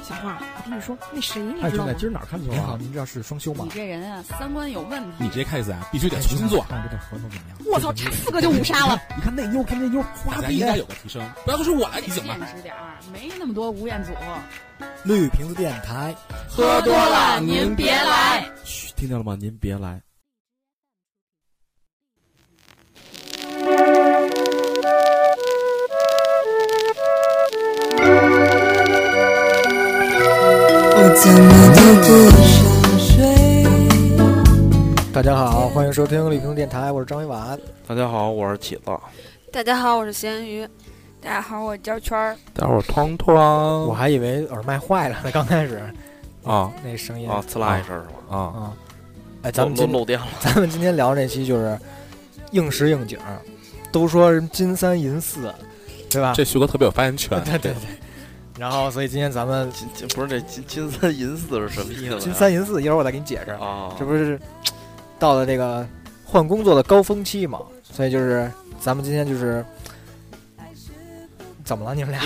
喂，小花，我跟你说，那谁你哎，兄弟，知道吗？今儿哪儿看球您好，啊？您这是双休吗你？这人啊，三观有问题。你这 case 啊，必须得重新做。看这个合同怎么样？我操，差四个就五杀了！你看那妞，看那妞，花大家应该有个提升，不要都是我来提醒吧现实点儿，没那么多吴彦祖。绿瓶子电台，喝多了您别来。嘘，听见了吗？您别来。怎么都不想睡。大家好，欢迎收听绿瓶子电台，我是张一婉。大家好，我是起子。大家好，我是咸鱼。大家好，我焦圈儿。大伙儿团团。我还以为耳麦坏了呢，刚开始啊那声音啊，呲啦一声是吧？啊，啊，哎，咱们漏今漏电了。咱们今天聊这期就是应时应景，都说人金三银四，对吧？这旭哥特别有发言权。对 对对。然后，所以今天咱们金金不是这金金三银四是什么意思呀？金三银四，一会儿我再给你解释。啊，这不是到了这个换工作的高峰期嘛？所以就是咱们今天就是怎么了？你们俩？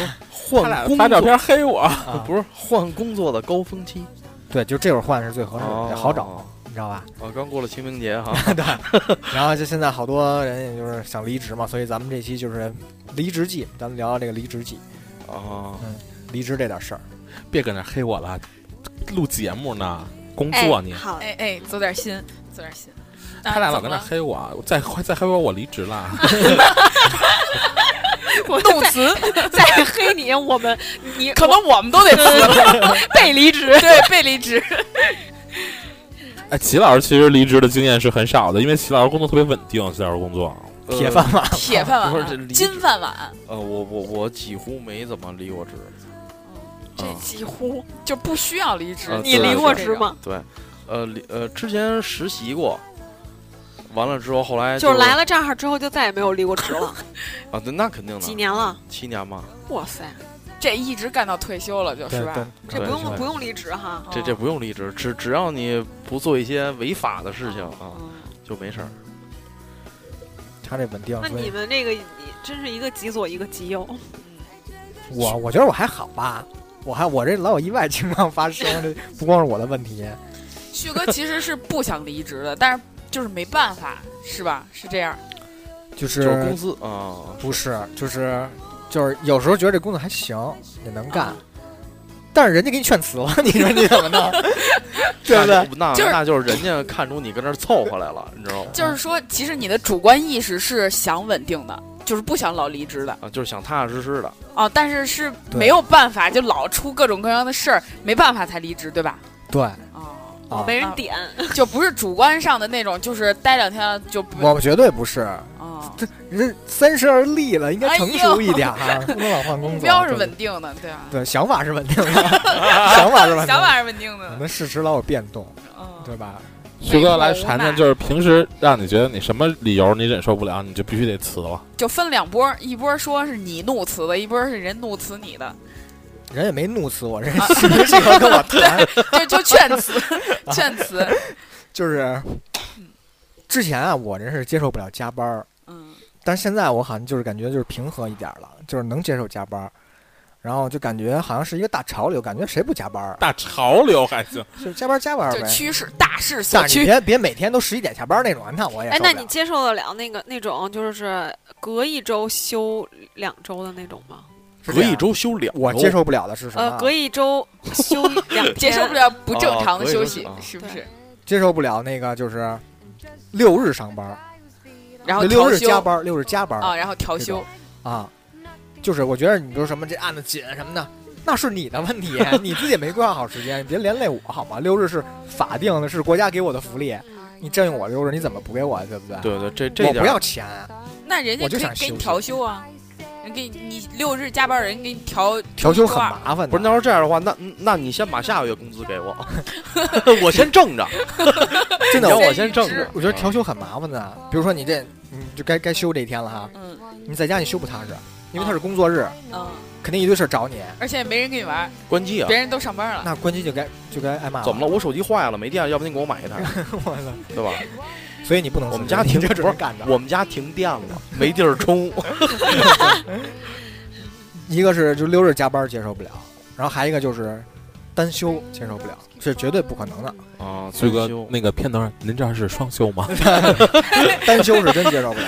换发照片黑我，啊，不是换工作的高峰期，对，就这会儿换是最合适哦的，好找，你知道吧？啊，刚过了清明节哈。对然后就现在好多人也就是想离职嘛，所以咱们这期就是离职季，咱们聊聊这个离职季，啊，离职这点事儿。别搁那黑我了，录节目呢，工作你。好，哎哎，走点心，走点心。他俩老跟那那黑我，再再黑我，我离职了。动词再黑你，我们你可能我们都得辞了，被离职，对，被离职。哎，齐老师其实离职的经验是很少的，因为齐老师工作特别稳定，齐老师工作。铁饭碗，铁饭碗，金饭碗，呃，我我我几乎没怎么离过职。这几乎就不需要离职啊。你离过职吗？对，呃，离呃，之前实习过，完了之后，后来就是来了这儿之后就再也没有离过职了，啊，对，那肯定的，几年了？七年嘛，哇塞，这一直干到退休了，就是吧？，这不用不用离职哈。这这不用离职，只只要你不做一些违法的事情啊，嗯就没事儿。他这稳定，那你们那个真是一个极左一个极右，我我觉得我还好吧，我还我这老有意外情况发生，这不光是我的问题。旭哥其实是不想离职的，但是就是没办法，是吧？是这样。就就是公司啊，不是，就是就是有时候觉得这工作还行，也能干，啊但是人家给你劝辞了，你说你怎么弄？对不对？那就是那就是人家看出你跟那儿凑合来了，你知道吗？就是说，其实你的主观意识是想稳定的，就是不想老离职的。啊，就是想踏踏实实的。哦，但是是没有办法，就老出各种各样的事儿，没办法才离职，对吧？对。哦，啊，没人点，就不是主观上的那种，就是待两天就不我们绝对不是，哦，人三十而立了，应该成熟一点儿，不能老换工作。目标是稳定的，对啊？对，想法是稳定的，想法是稳定的，想法是稳定我的，们事实老有变动，嗯，对吧？旭哥来谈谈，就是平时让你觉得你什么理由你忍受不了，你就必须得辞了。就分两波，一波说是你怒辞的，一波是人怒辞你的，人也没怒辞我，人喜不喜欢跟我谈，就就劝辞，劝辞，就是之前啊，我这是接受不了加班儿，嗯，但是现在我好像就是感觉就是平和一点儿了，就是能接受加班儿，然后就感觉好像是一个大潮流，感觉谁不加班儿，大潮流还行，就是加班加班儿呗。就趋势大势所你别别每天都十一点下班那种，那我也哎，那你接受得了那个那种就是隔一周休两周的那种吗？隔一周休两周，我接受不了的是什么？呃，啊？隔一周休两天，接受不了不正常的休息说，是不是？接受不了那个就是六日上班，然后六调休。日加班，六日加班儿。啊，然后调休，啊，就是我觉得你比如什么这案子紧什么的，那是你的问题，你自己没规划好时间，你别连累我好吗？六日是法定的，是国家给我的福利，你占用我六日，你怎么补给我，对不对？对对，这这我不要钱，那人家我就可以给你调休啊，人给你你六日加班，人给你调调休很麻烦。不是，那要是这样的话，那那你先把下个月工资给我，我先挣着，真的，我我先挣着。我觉得调休很麻烦的。比如说你这，你就该该休这一天了哈，嗯你在家你休不踏实，因为他是工作日，嗯，肯定一堆事儿找你，而且没人跟你玩，关机啊别！人都上班了，那关机就该就该挨骂。怎么了？？我手机坏了，没电了，要不你给我买一台，我操！对吧？所以你不能，我们家停你这只不是能干着。我们家停电了，没地儿充。一个是就六日加班接受不了，然后还一个就是单休接受不了，是绝对不可能的。啊，崔哥那个片头，您这儿是双休吗？单休是真接受不了。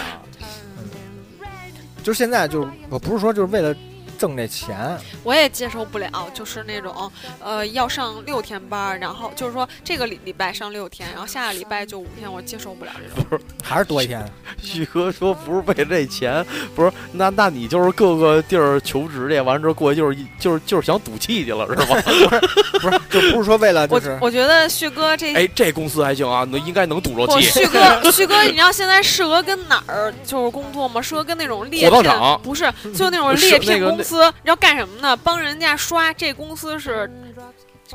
嗯，就是现在就是我不是说就是为了挣这钱，我也接受不了，就是那种呃要上六天班，然后就是说这个礼礼拜上六天，然后下个礼拜就五天，我接受不了这种。还是多一天。旭哥说不是为了这钱，不是那那你就是各个地儿求职去，完了之后过去就是一就是就是想赌气去了是吗？不是，就不是说为了就我是我觉得旭哥这哎，这公司还行啊，能应该能赌着不，气。旭哥，旭哥，你知道现在适合跟哪儿就是工作吗？适合跟那种猎火葬聘场，不是，就那种猎那个那聘公司，你知道干什么呢？帮人家刷这公司是。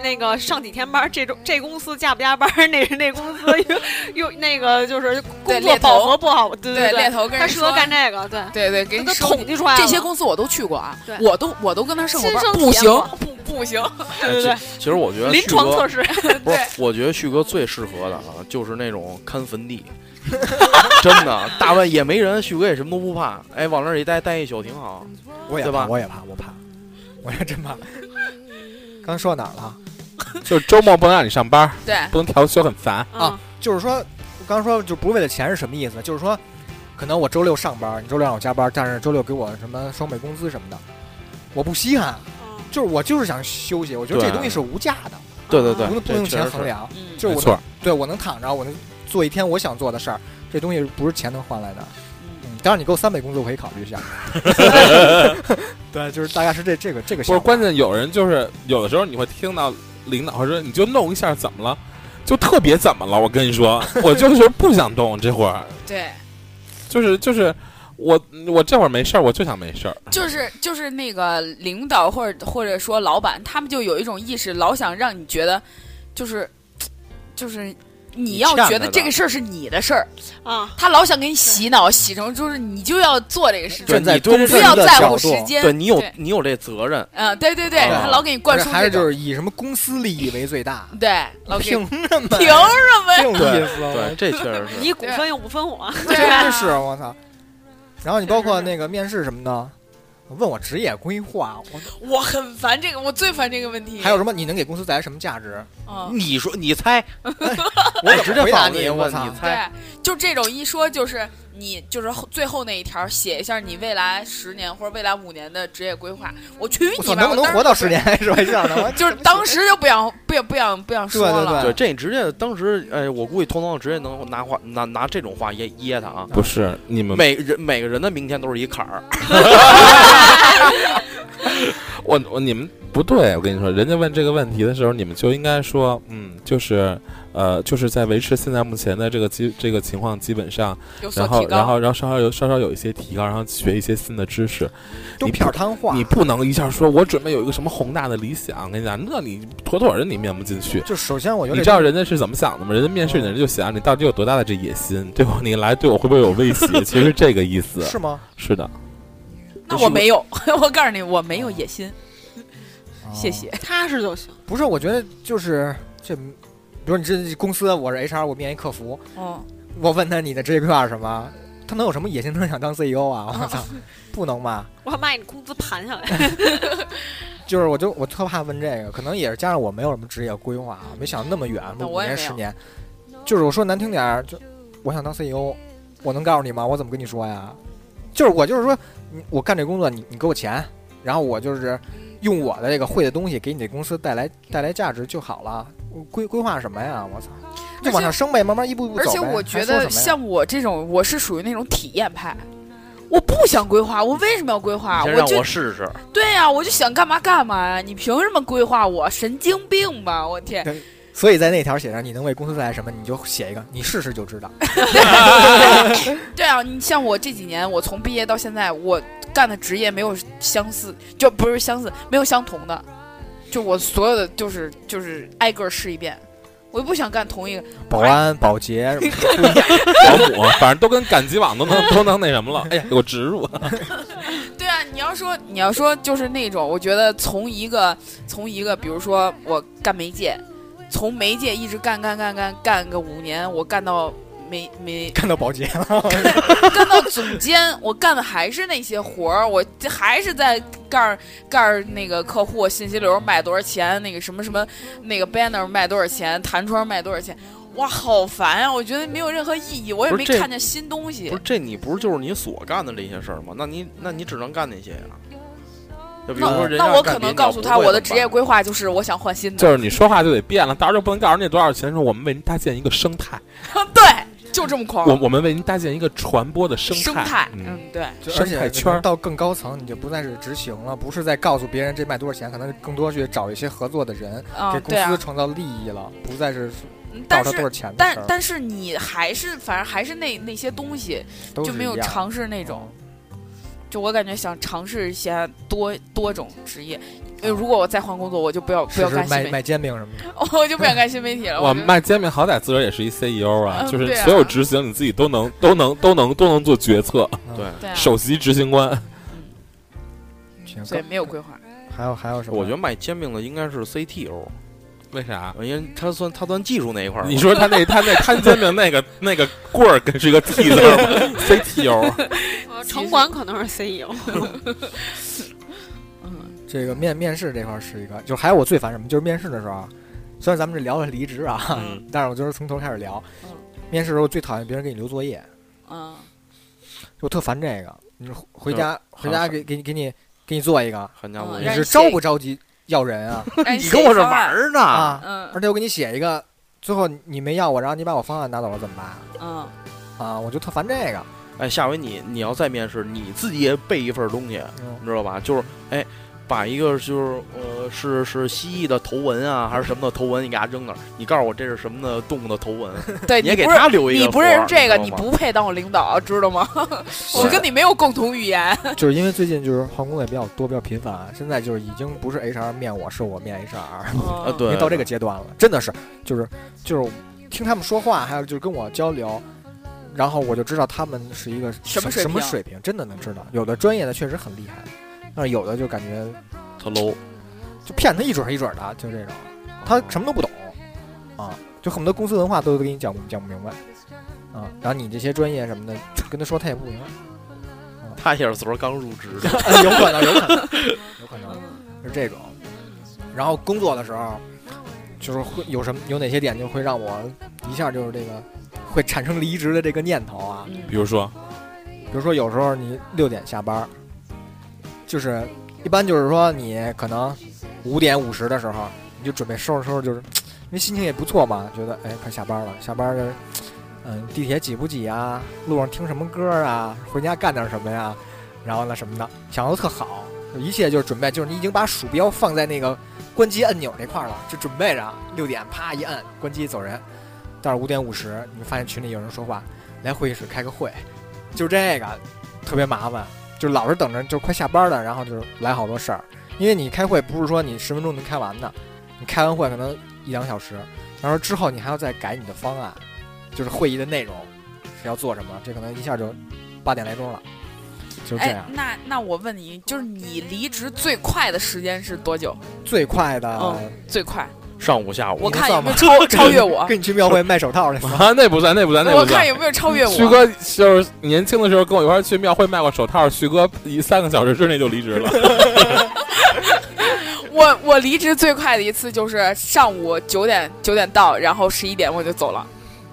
那个上几天班，这种这公司加不加班，那是那公司又又那个就是工作饱和不好，对对，猎对，头跟人他适合说，干这个，对，对对，给你都统计出来这些公司我都去过啊，我都我都跟他上过班不行不不行，对对对，其实我觉得临床测试，不是，我觉得旭哥最适合的啊，就是那种看坟地，真的，大半夜没人，旭哥也什么都不怕，哎，往那儿一待待一宿挺好。我也对吧怕，我也怕，我怕，我也真怕。刚说到哪儿了？就是周末不能让你上班，对，不能调休，很烦。啊，就是说，我刚刚说就不是为了钱是什么意思？就是说，可能我周六上班，你周六让我加班，但是周六给我什么双倍工资什么的，我不稀罕。嗯就是我就是想休息，我觉得这东西是无价的，对对对，不能不能用钱衡量。嗯，就是我错，对我能躺着，我能做一天我想做的事儿，这东西不是钱能换来的。当然你给我三倍工资，我可以考虑一下。对，就是大概是这这个这个不是。关键，有人就是有的时候你会听到领导说你就弄一下怎么了，就特别怎么了？我跟你说，我就是不想动这会儿，对，就是就是我我这会儿没事儿，我就想没事儿。就是就是那个领导或者或者说老板，他们就有一种意识，老想让你觉得，就是就是你要觉得这个事儿是你的事儿，啊，他老想给你洗脑，洗成就是你就要做这个事情，站在你对公司不要在乎时间。对你有你有这责任，嗯，对对对，他老给你灌输还是就输这种，是以什么公司利益为最大。对，老凭什么？凭什么对意思啊，对，这确实是。你股份又不分我，对啊。真是我操！然后你包括那个面试什么的，问我职业规划，我我很烦这个，我最烦这个问题。还有什么你能给公司带来什么价值？嗯，你说你猜，我直接回答放你，我操你！猜，对，就这种一说就是你就是最后那一条写一下你未来十年或者未来五年的职业规划，我去，你吧！能不能活到十年还是我想的？就是当时就不想不想不想不想说对对了。对，这你直接当时，哎，我估计通通直接能拿话拿拿这种话噎噎他啊。不是你们，每人每个人的明天都是一坎儿，我我你们不对，我跟你说，人家问这个问题的时候，你们就应该说，嗯，就是呃，就是在维持现在目前的这个基这个情况基本上，然后。然后然后稍稍有稍稍有一些提高，然后学一些新的知识。都你片瘫痪，你不能一下说，我准备有一个什么宏大的理想，跟你讲，那你妥妥的你面不进去。就首先我觉得你知道人家是怎么想的吗？人家面试你的人就想你到底有多大的这野心，对我你来对我会不会有威胁？其实这个意思。是吗？是的，那我没有，我告诉你，我没有野心。谢哦谢。踏实就行。不是，我觉得就是这，比如你这公司我是 HR，我面一客服，哦，我问他你的职业规划是什么，他能有什么野心？他能想当 CEO 啊？我操，不能吧？我要把你工资盘下来。就是我就我特怕问这个，可能也是加上我没有什么职业规划，没想那么远，五年十年。就是我说难听点儿，就我想当 CEO，我能告诉你吗？我怎么跟你说呀？就是我就是说，你我干这工作，你你给我钱，然后我就是用我的这个会的东西给你这公司带来带来价值就好了。我规规划什么呀？我操，就往上升呗，慢慢一步一步而走而。且我觉得像我这种，我是属于那种体验派。我不想规划，我为什么要规划？先让就我试试。对呀、我就想干嘛干嘛呀！你凭什么规划我？神经病吧！我天！所以在那条写上你能为公司带来什么，你就写一个，你试试就知道。对啊，你像我这几年，我从毕业到现在，我干的职业没有相似，就不是相似，没有相同的，就我所有的就是就是挨个试一遍，我又不想干同一个。保安、保洁，保姆，反正都跟赶集网都能 都能那什么了。哎呀，给我植入。对啊，你要说你要说就是那种，我觉得从一个从一个，比如说我干媒介，从媒介一直干干干干干个五年，我干到没没 干到保洁了，干到总监，我干的还是那些活儿，我这还是在干儿干儿那个客户信息流卖多少钱，那个什么什么那个 banner 卖多少钱，弹窗卖多少钱，哇，好烦呀！我觉得没有任何意义，我也没看见新东西不是。这你不是就是你所干的这些事儿吗？那你那你只能干那些呀。就比如那说人那我可能告诉他，我的职业规划就是我想换新的。就是你说话就得变了，到时候就不能告诉人家多少钱，说我们为您搭建一个生态，对，就这么狂。我我们为您搭建一个传播的生生态，嗯，嗯，对，生态圈到更高层，你就不再是执行了，不是在告诉别人这卖多少钱，可能更多去找一些合作的人，啊，给公司，创造利益了，不再是嗯但是告诉他多少钱的事儿，但但是你还是反正还是那那些东西，就没有尝试那种。就我感觉想尝试一些多多种职业，呃，如果我再换工作，我就不要不要干新媒卖卖煎饼什么的，我就不想干新媒体了。我卖煎饼好歹自个儿也是一 CEO 啊，就是所有执行你自己都能都能都能都能做决策，对，首席执行官。行所以没有规划。还有还有什么？我觉得卖煎饼的应该是 CTO，为啥？因为他算他算技术那一块儿。你说他那他那摊煎饼那个那个棍儿跟是一个 T 字？CTO 呃 城管可能是 E CEO，嗯，这个面面试这块儿是一个，就还有我最烦什么，就是面试的时候啊，虽然咱们这聊了离职啊，嗯但是我就是从头开始聊嗯。面试的时候最讨厌别人给你留作业，嗯，就我特烦这个。你说回家回家给给你给你给你做一个，你你是着不着急要人啊？你跟我这玩儿呢？而且我给你写一个，最后你没要我，然后你把我方案拿走了怎么办嗯，啊？我就特烦这个。哎，下回你你要再面试，你自己也备一份东西，嗯你知道吧？就是哎，把一个就是呃是是蜥蜴的头纹啊，还是什么的头纹，你给它扔那儿，你告诉我这是什么的动物的头纹，对你也给留一个你不认识这个，你不配当我领导，知道吗？我跟你没有共同语言。就是因为最近就是换工作也比较多，比较频繁，现在就是已经不是 HR 面我，是我面 HR，啊，嗯对，已经到这个阶段了，真的是，就是就是听他们说话，还有就是跟我交流，然后我就知道他们是一个什么什么水平，真的能知道。有的专业的确实很厉害，但是有的就感觉特 low，就骗他一准儿一准儿的，就这种，他什么都不懂啊，就恨不得公司文化都给你讲不讲不明白啊，然后你这些专业什么的跟他说他也不明白，他也是昨儿刚入职的，有可能，有可能，有可能是这种。然后工作的时候，就是会有什么有哪些点就会让我一下就是这个会产生离职的这个念头啊。嗯比如说，比如说有时候你六点下班，就是一般就是说你可能五点五十的时候，你就准备收拾收拾，就是 因为心情也不错嘛，觉得哎快下班了，下班就是嗯地铁挤不挤啊，路上听什么歌啊，回家干点什么呀，然后呢什么的，想的特好，一切就是准备，就是你已经把鼠标放在那个关机按钮那块了，就准备着六点啪一按关机走人，到五点五十你发现群里有人说话，来会议室开个会，就这个特别麻烦，就老是等着就快下班了，然后就来好多事儿，因为你开会不是说你十分钟能开完的，你开完会可能一两小时，然后之后你还要再改你的方案，就是会议的内容是要做什么，这可能一下就八点来钟了，就是这哎样。，那那我问你，就是你离职最快的时间是多久？最快的，嗯最快，上午下午我看有没有超超越我，跟你去庙会卖手套那次，啊，那不算，那不算，那我不算。我看有没有超越我。旭哥就是年轻的时候跟我一块儿去庙会卖过手套，旭哥一三个小时之内就离职了。我我离职最快的一次就是上午九点九点到，然后十一点我就走了。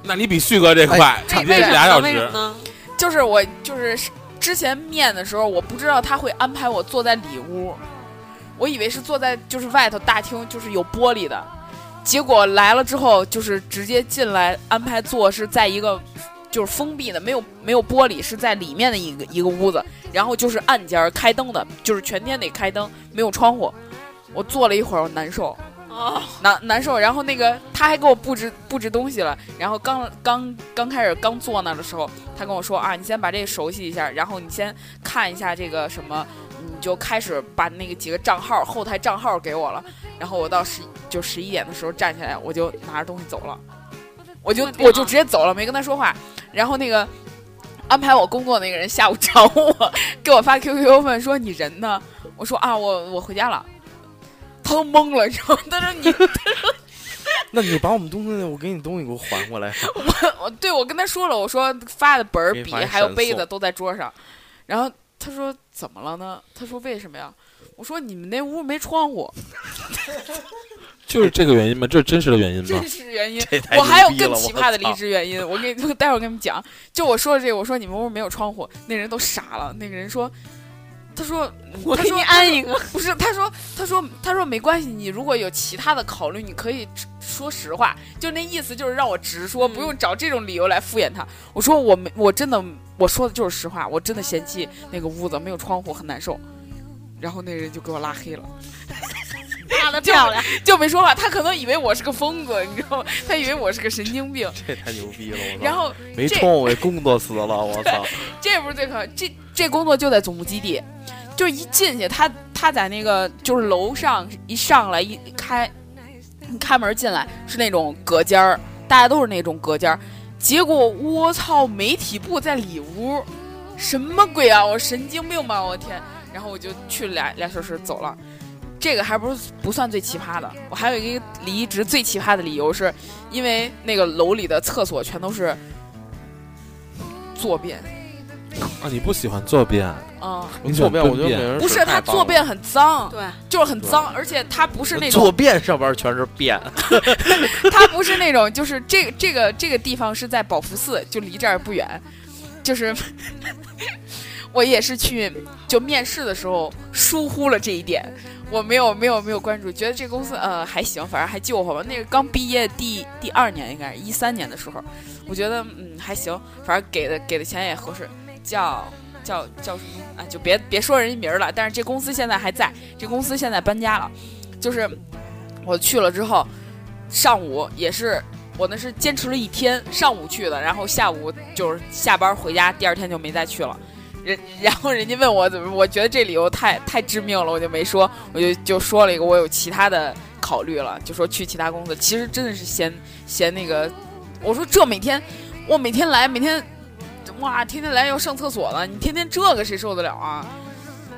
那你比旭哥这快，哎你这俩小时为什么。呢？就是我就是之前面的时候，我不知道他会安排我坐在里屋，我以为是坐在就是外头大厅，就是有玻璃的。结果来了之后，就是直接进来安排坐是在一个就是封闭的，没有没有玻璃，是在里面的一个一个屋子，然后就是暗间儿开灯的，就是全天得开灯，没有窗户。我坐了一会儿，我难受，哦，难难受。然后那个他还给我布置布置东西了，然后刚刚刚开始刚坐那儿的时候，他跟我说啊，你先把这个熟悉一下，然后你先看一下这个什么，你就开始把那个几个账号后台账号给我了。然后我到十就十一点的时候站起来，我就拿着东西走了，我就我就直接走了，没跟他说话。然后那个安排我工作那个人下午 找我，给我发 QQ 问说你人呢？我说啊，我我回家了。他都懵了，你知道吗？他说你，他 说那你把我们东西，我给你东西给我还过来。我 我对我跟他说了，我说发的本儿、笔还有杯子都在桌上，然后他说怎么了呢？他说为什么呀？我说你们那屋没窗户，就是这个原因吗？这是真实的原因吗真？实原因。我还有更奇葩的离职原因，我给你待会儿跟你们讲。就我说的这个，我说你们屋没有窗户，那人都傻了。那个人说，他说我给他说你安一个。不是，他说他说他说没关系，你如果有其他的考虑，你可以直说实话，就那意思就是让我直说，嗯不用找这种理由来敷衍他。我说我没我真的我说的就是实话，我真的嫌弃那个屋子没有窗户很难受。然后那人就给我拉黑了，拉的漂亮，就没说话。他可能以为我是个疯子，你知道吗？他以为我是个神经病。这太牛逼了！我操！然后没冲我给工作死了，我操！这不是最可，这这工作就在总部基地，就是一进去，他他在那个就是楼上一上来一一开，一开门进来是那种隔间儿，大家都是那种隔间儿。结果我操，媒体部在里屋，什么鬼啊！我神经病吧，我天！然后我就去了俩俩小时走了。这个还不是不算最奇葩的，我还有一个离职最奇葩的理由是，因为那个楼里的厕所全都是坐便，啊，你不喜欢坐便，嗯。你坐便，我觉得每人不是，它坐便很脏，对，就是很脏，而且它不是那种坐，便上边全是便，它不是那种，就是这个这个这个地方是在宝福寺，就离这儿不远，就是 我也是去就面试的时候疏忽了这一点，我没有没有没有关注，觉得这公司呃还行，反正还救活吧。那个刚毕业第第二年，应该是一三年的时候，我觉得嗯还行，反正给的给的钱也合适，叫。叫叫什么啊？就别别说人家名了。但是这公司现在还在，这公司现在搬家了。就是我去了之后，上午也是我那是坚持了一天，上午去的，然后下午就是下班回家，第二天就没再去了。然后人家问我怎么，我觉得这理由太太致命了，我就没说，我就就说了一个我有其他的考虑了，就说去其他公司。其实真的是嫌嫌那个，我说这每天我每天来每天。哇，天天来要上厕所了，你天天这个谁受得了啊？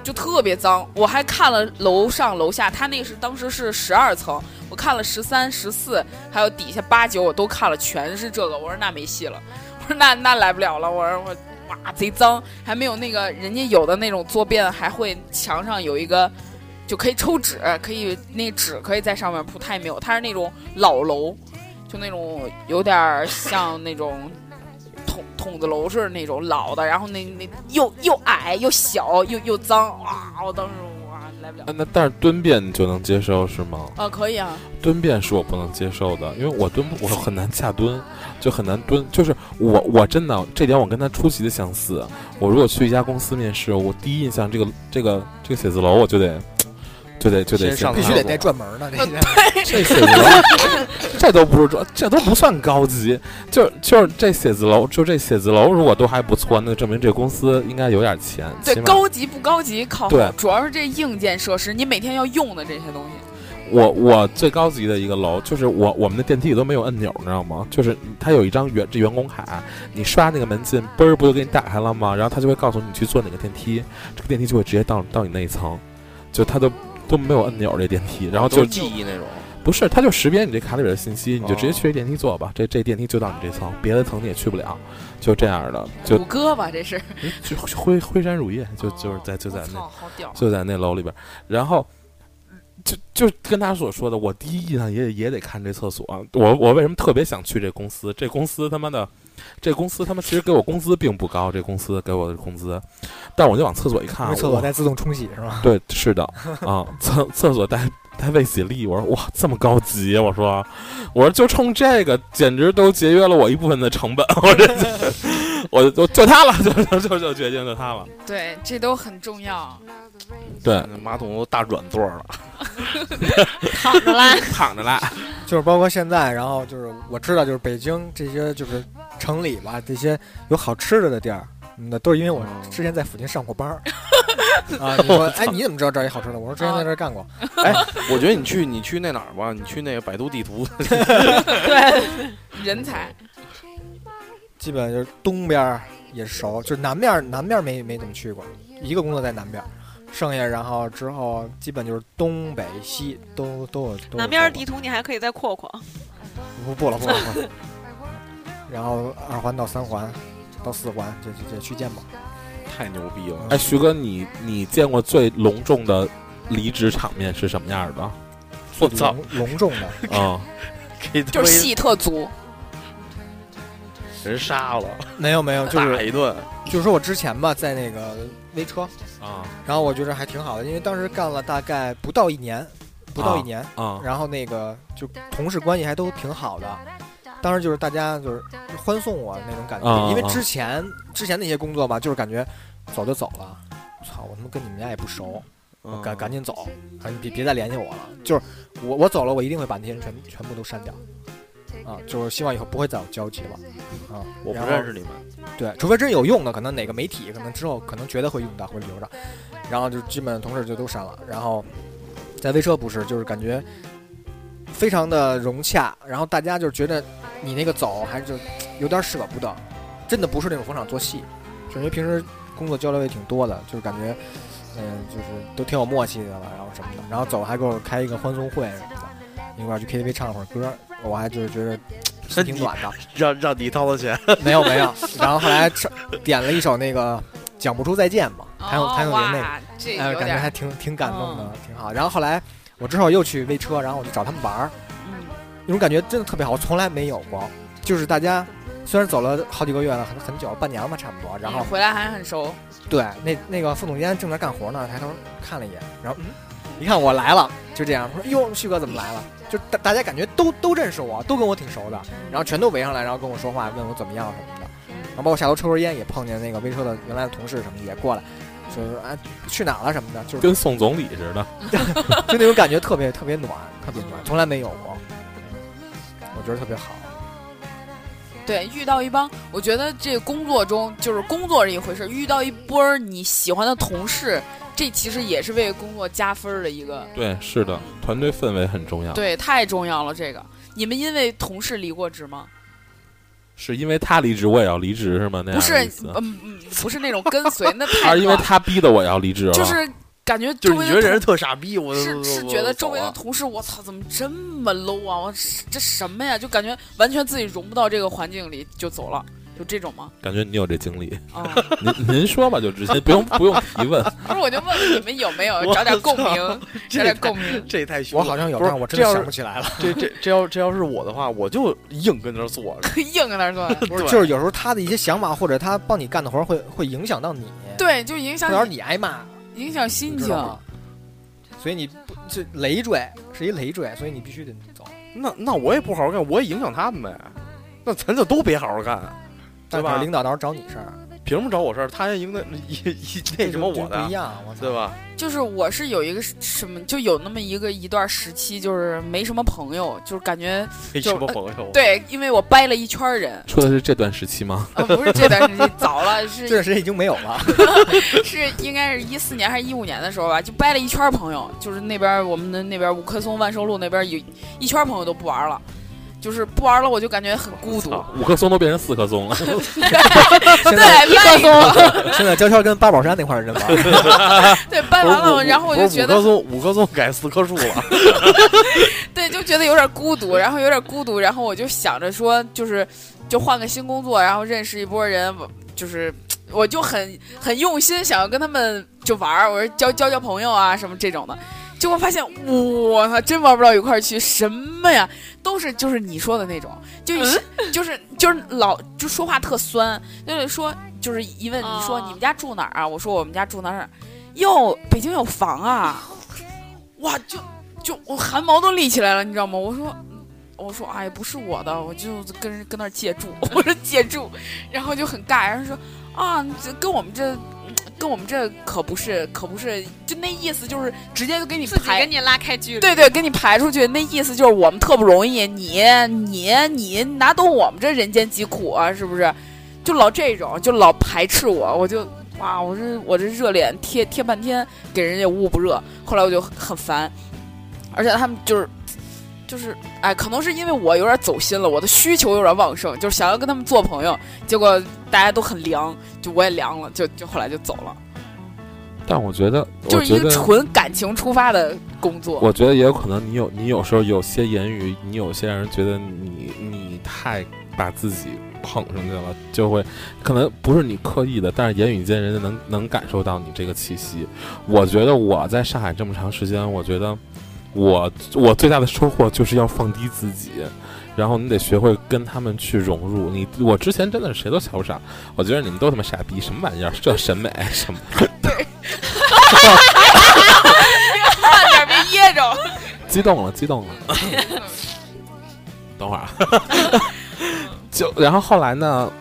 就特别脏。我还看了楼上楼下，他那是当时是十二层，我看了十三、十四，还有底下八九，我都看了，全是这个。我说那没戏了，我说那那来不了了。我说我哇贼脏，还没有那个人家有的那种坐便还会墙上有一个就可以抽纸，可以那纸可以在上面铺，他也没有，他是那种老楼，就那种有点像那种。筒筒子楼似的那种老的，然后那那又又矮又小又又脏，哇！我当时来不了啊。那但是蹲便你就能接受是吗？啊，可以啊，蹲便是我不能接受的，因为我蹲不我很难下蹲，就很难蹲。就是我我真的这点我跟他出奇的相似。我如果去一家公司面试，我第一印象这个这个这个写字楼我就得就得就得上必须得带转门的这 些。这写字楼，这都不是说，这都不算高级，就就是这写字楼，就这写字楼，如果都还不错，那证明这公司应该有点钱。对高级不高级靠对，主要是这硬件设施，你每天要用的这些东西。我我最高级的一个楼，就是我我们的电梯里都没有按钮，你知道吗？就是它有一张员这员工卡，你刷那个门禁，嘣儿不就给你打开了吗？然后它就会告诉你去坐哪个电梯，这个电梯就会直接到到你那一层，就它都都没有按钮这电梯，然后就都是记忆那种。不是，他就识别你这卡里边的信息，你就直接哦去这电梯坐吧。这这电梯就到你这层，别的层你也去不了，就这样的，就谷歌吧，这是。就辉辉山乳业，就就是在就在那！就在那楼里边，然后就就跟他所说的，我第一印象也也得看这厕所。我我为什么特别想去这公司？这公司他妈的，这公司他们其实给我工资并不高，这公司给我的工资，但我就往厕所一看，厕所带自动冲洗是吧？对，是的啊，厕厕所带带卫洗力，我说哇这么高级，我说我说就冲这个，简直都节约了我一部分的成本，我这 我就就它了，就就就就决定就它了。对，这都很重要。对，那马桶都大软座了 躺着啦。躺着啦。就是包括现在，然后就是我知道，就是北京这些就是城里吧，这些有好吃的的地儿，嗯那都是因为我之前在附近上过班儿。啊，你说，哎，你怎么知道这儿有好吃的？我说之前在这儿干过。哎，我觉得你去你去那哪儿吧，你去那个百度地图，对，人才，基本就是东边儿也熟，就是南面南面没没怎么去过，一个工作在南边儿，剩下然后之后基本就是东北西都都有。都有南边地图你还可以再扩扩。不不了不了不 了。然后二环到三环，到四环这这这区间吧。太牛逼了！哎，徐哥，你你见过最隆重的离职场面是什么样的？我操，隆隆重的，啊，给就是戏特足，人杀了，没有没有，就是打是一顿。就是说我之前吧，在那个微车，啊。然后我觉得还挺好的，因为当时干了大概不到一年，不到一年，啊然后那个就同事关系还都挺好的。当时就是大家就是欢送我那种感觉，因为之前之前那些工作吧，就是感觉走就走了，操，我他妈跟你们家也不熟，赶赶紧走，啊，你别别再联系我了。就是我我走了，我一定会把那些人全全部都删掉，啊，就是希望以后不会再有交集了，啊，我不认识你们，对，除非真有用的，可能哪个媒体可能之后可能觉得会用到，会留着，然后就基本同事就都删了。然后在微车不是，就是感觉非常的融洽，然后大家就觉得你那个走还是就有点舍不得，真的不是那种逢场作戏，就因为平时工作交流也挺多的，就是感觉嗯、就是都挺有默契的了，然后什么的，然后走还给我开一个欢送会什么的，一块儿去 KTV 唱了会儿歌，我还就是觉得 心挺暖的。让让你掏的钱，没有没有，然后后来点了一首那个讲不出再见嘛，谭咏哦谭咏麟那个，哎，感觉还挺挺感动的嗯，挺好。然后后来我之后又去微车，然后我就找他们玩儿，嗯那种感觉真的特别好，我从来没有过。就是大家虽然走了好几个月了，很很久，半年了吧，差不多。然后嗯回来还很熟，对，那那个副总监正在干活呢，抬头看了一眼，然后嗯，一看我来了，就这样说：“哟，旭哥怎么来了？”就大大家感觉都都认识我，都跟我挺熟的，然后全都围上来，然后跟我说话，问我怎么样什么的。然后包括下楼抽根烟，也碰见那个微车的原来的同事什么的也过来，说说啊去哪了什么的，就是跟宋总理似的。就那种感觉特别特别暖，特别暖，从来没有过，我觉得特别好。对，遇到一帮，我觉得这工作中就是工作是一回事，遇到一波你喜欢的同事，这其实也是为工作加分儿的一个，对，是的，团队氛围很重要。对，太重要了。这个，你们因为同事离过职吗？是因为他离职，我也要离职是吗？那样不是嗯嗯，不是那种跟随，那太还是因为他逼的我要离职了？就是感觉就是周围的觉得人特傻逼，我是是觉得周围的的同事，我操，怎么这么 low 啊？我这什么呀？就感觉完全自己融不到这个环境里就走了，就这种吗？感觉你有这经历，啊、您您说吧，就直接 不用不用提问。不是，我就问问你们有没有 找点共鸣，找这点共鸣。这也太虚了。我好像有，不是但我真的要是想不起来了。这这这要这要是我的话，我就硬跟那儿坐着。硬跟那儿坐，不是，就是有时候他的一些想法或者他帮你干的活儿会会影响到你，对，就影响会让你你挨骂，影响心情你知道。吗？所以你不是累赘，是一累赘，所以你必须得走。那那我也不好好干，我也影响他们呗。那咱就都别好好干，对吧？领导到时候找你事儿，凭什么找我事儿？他也赢得一一那什么我的，不一样，我操对？吧？就是我是有一个什么，就有那么一个一段时期，就是没什么朋友，就是感觉没什么朋友。对，因为我掰了一圈人，说的是这段时期吗？呃，不是这段时期，早了是 这段时间已经没有了。是应该是一四年还是一五年的时候吧，就掰了一圈朋友，就是那边我们的那边五棵松万寿路那边儿有一圈朋友都不玩了，就是不玩了，我就感觉很孤独。五棵松都变成四棵松了。对，一棵松，现在焦圈跟八宝山那块儿人玩，对，掰完了，然后我就觉得五棵松五棵松改四棵树了。对，就觉得有点孤独，然后有点孤独，然后我就想着说，就是就换个新工作，然后认识一波人，就是我就很很用心，想要跟他们就玩儿，我说交交交朋友啊什么这种的。结果发现，我操，真玩不到一块儿去，什么呀，都是就是你说的那种，就 是、就是就是老就说话特酸，就是说就是一问你说哦你们家住哪儿啊？我说我们家住哪儿哟，北京有房啊，哇，就就我汗毛都立起来了，你知道吗？我说。我说哎，不是我的，我就跟人跟那儿借住。我说借住，然后就很尬。然后说啊，这跟我们这，嗯跟我们这可不是，可不是，就那意思就是直接就给你排自己跟，你拉开距离。对对，给你排出去。那意思就是我们特不容易，你你你哪懂我们这人间疾苦啊？是不是？就老这种，就老排斥我，我就哇，我这我这热脸贴贴半天，给人家捂不热。后来我就很烦，而且他们就是就是哎，可能是因为我有点走心了，我的需求有点旺盛，就是想要跟他们做朋友，结果大家都很凉，就我也凉了，就就后来就走了。但我觉得，就是一个纯感情出发的工作。我觉得也有可能你有你有时候有些言语，你有些人觉得你你太把自己捧上去了，就会可能不是你刻意的，但是言语间人家能能感受到你这个气息。我觉得我在上海这么长时间，我觉得我我最大的收获就是要放低自己。然后你得学会跟他们去融入。你我之前真的是谁都瞧不上，我觉得你们都他妈傻逼，什么玩意儿？这审美什么？差点被噎着。激动了，激动了。等会儿啊，就然后后来呢，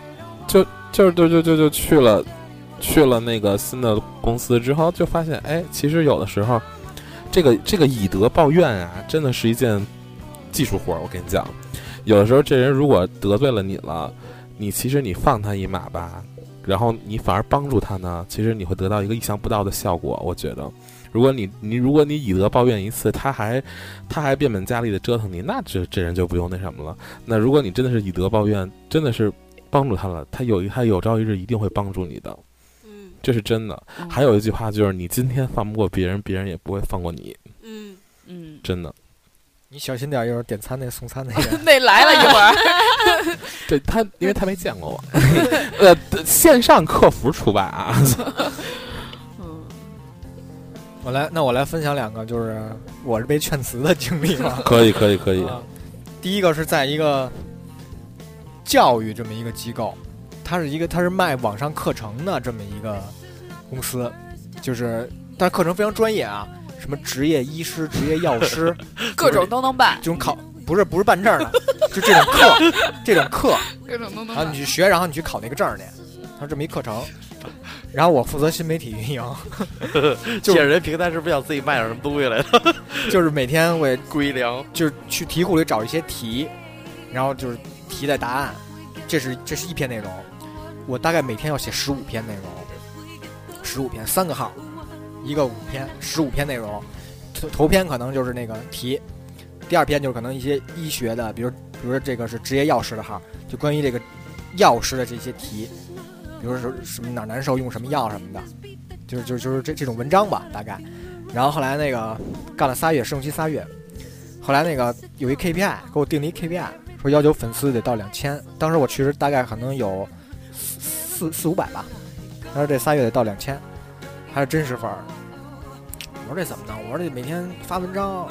就就就就就就去了去了那个新的公司之后，就发现哎，其实有的时候这个这个以德报怨啊，真的是一件技术活儿。我跟你讲，有的时候这人如果得罪了你了，你其实你放他一马吧，然后你反而帮助他呢，其实你会得到一个意想不到的效果。我觉得。如果你你如果你以德报怨一次，他还他还变本加厉的折腾你，那这这人就不用那什么了。那如果你真的是以德报怨，真的是帮助他了，他有一他有朝一日一定会帮助你的，嗯这是真的。还有一句话就是，你今天放不过别人，别人也不会放过你，嗯，嗯，真的。你小心点，一会儿点餐那送餐那个。那来了一会儿，对他，因为他没见过我，呃，线上客服除外啊。嗯，我来，那我来分享两个，就是我是被劝辞的经历吧。可以，可以，可以。啊第一个是在一个教育这么一个机构，它是一个它是卖网上课程的这么一个公司，就是但是课程非常专业啊，什么职业医师、职业药师 各种都能办，这种考不是不是办证的，就这种课这种课，各种都能然后你。去学，然后你去考那个证儿去，它是这么一课程。然后我负责新媒体运营，就是人平台是不是想自己卖点什么东西来了？就是每天我归粮。就是去题库里找一些题，然后就是题的答案，这是这是一篇内容，我大概每天要写十五篇内容，十五篇三个号，一个五篇，十五篇内容，头头篇可能就是那个题，第二篇就是可能一些医学的，比如比如说这个是职业药师的号，就关于这个药师的这些题，比如说什么哪难受用什么药什么的，就是就是就是这这种文章吧，大概。然后后来那个干了仨月，试用期仨月，后来那个有一 KPI 给我定了一 KPI，说要求粉丝得到两千。当时我其实大概可能有四四四五百吧，他说这仨月得到两千，还是真实粉儿。我说这怎么弄？我说这每天发文章，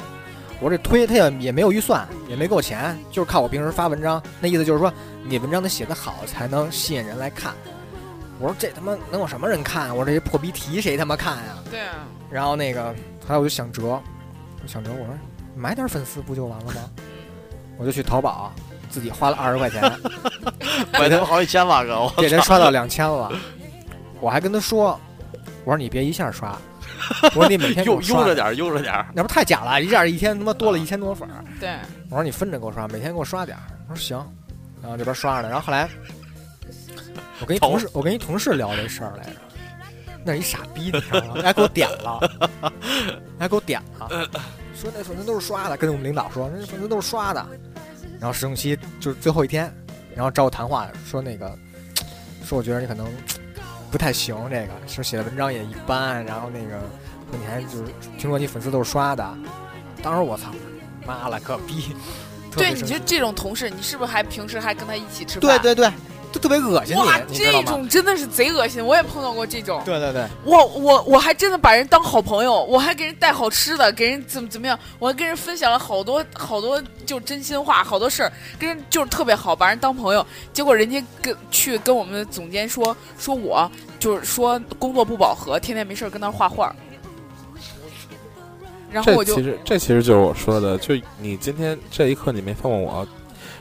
我说这推他也也没有预算，也没给我钱，就是靠我平时发文章。那意思就是说，你文章得写得好，才能吸引人来看。我说这他妈能有什么人看啊？我说这些破逼题谁他妈看呀、对啊，然后那个后来我就想辙，我想辙，我说买点粉丝不就完了吗？我就去淘宝，自己花了二十块钱，买他妈好几千吧，哥！我给他刷到两千了。我还跟他说，我说你别一下刷，我说你每天给我刷悠悠着，点儿，悠着点儿。那不太假了，一下一天他妈多了一千多粉儿。对，我说你分着给我刷，每天给我刷点儿。我说行，然后这边刷着呢，然后后来我跟一同事，我跟一同事聊这事儿来着，那是一傻逼，你知道吗？人家给我点了，人家给我点了，说那粉丝都是刷的，跟我们领导说那粉丝都是刷的。然后试用期就是最后一天，然后找我谈话说那个，说我觉得你可能不太行，这个是写的文章也一般，然后那个你还就是听说你粉丝都是刷的，当时我操，妈了个逼！对，你就这种同事，你是不是还平时还跟他一起吃饭？对对对，就特别恶心哇，你，你知道这吗？种真的是贼恶心，我也碰到过这种。对对对，我我我还真的把人当好朋友，我还给人带好吃的，给人怎么怎么样，我还跟人分享了好多好多就真心话，好多事儿，跟人就是特别好，把人当朋友。结果人家跟去跟我们的总监说，说我就是说工作不饱和，天天没事儿跟那儿画画。然后我就这其实这其实就是我说的，就你今天这一刻你没放过我，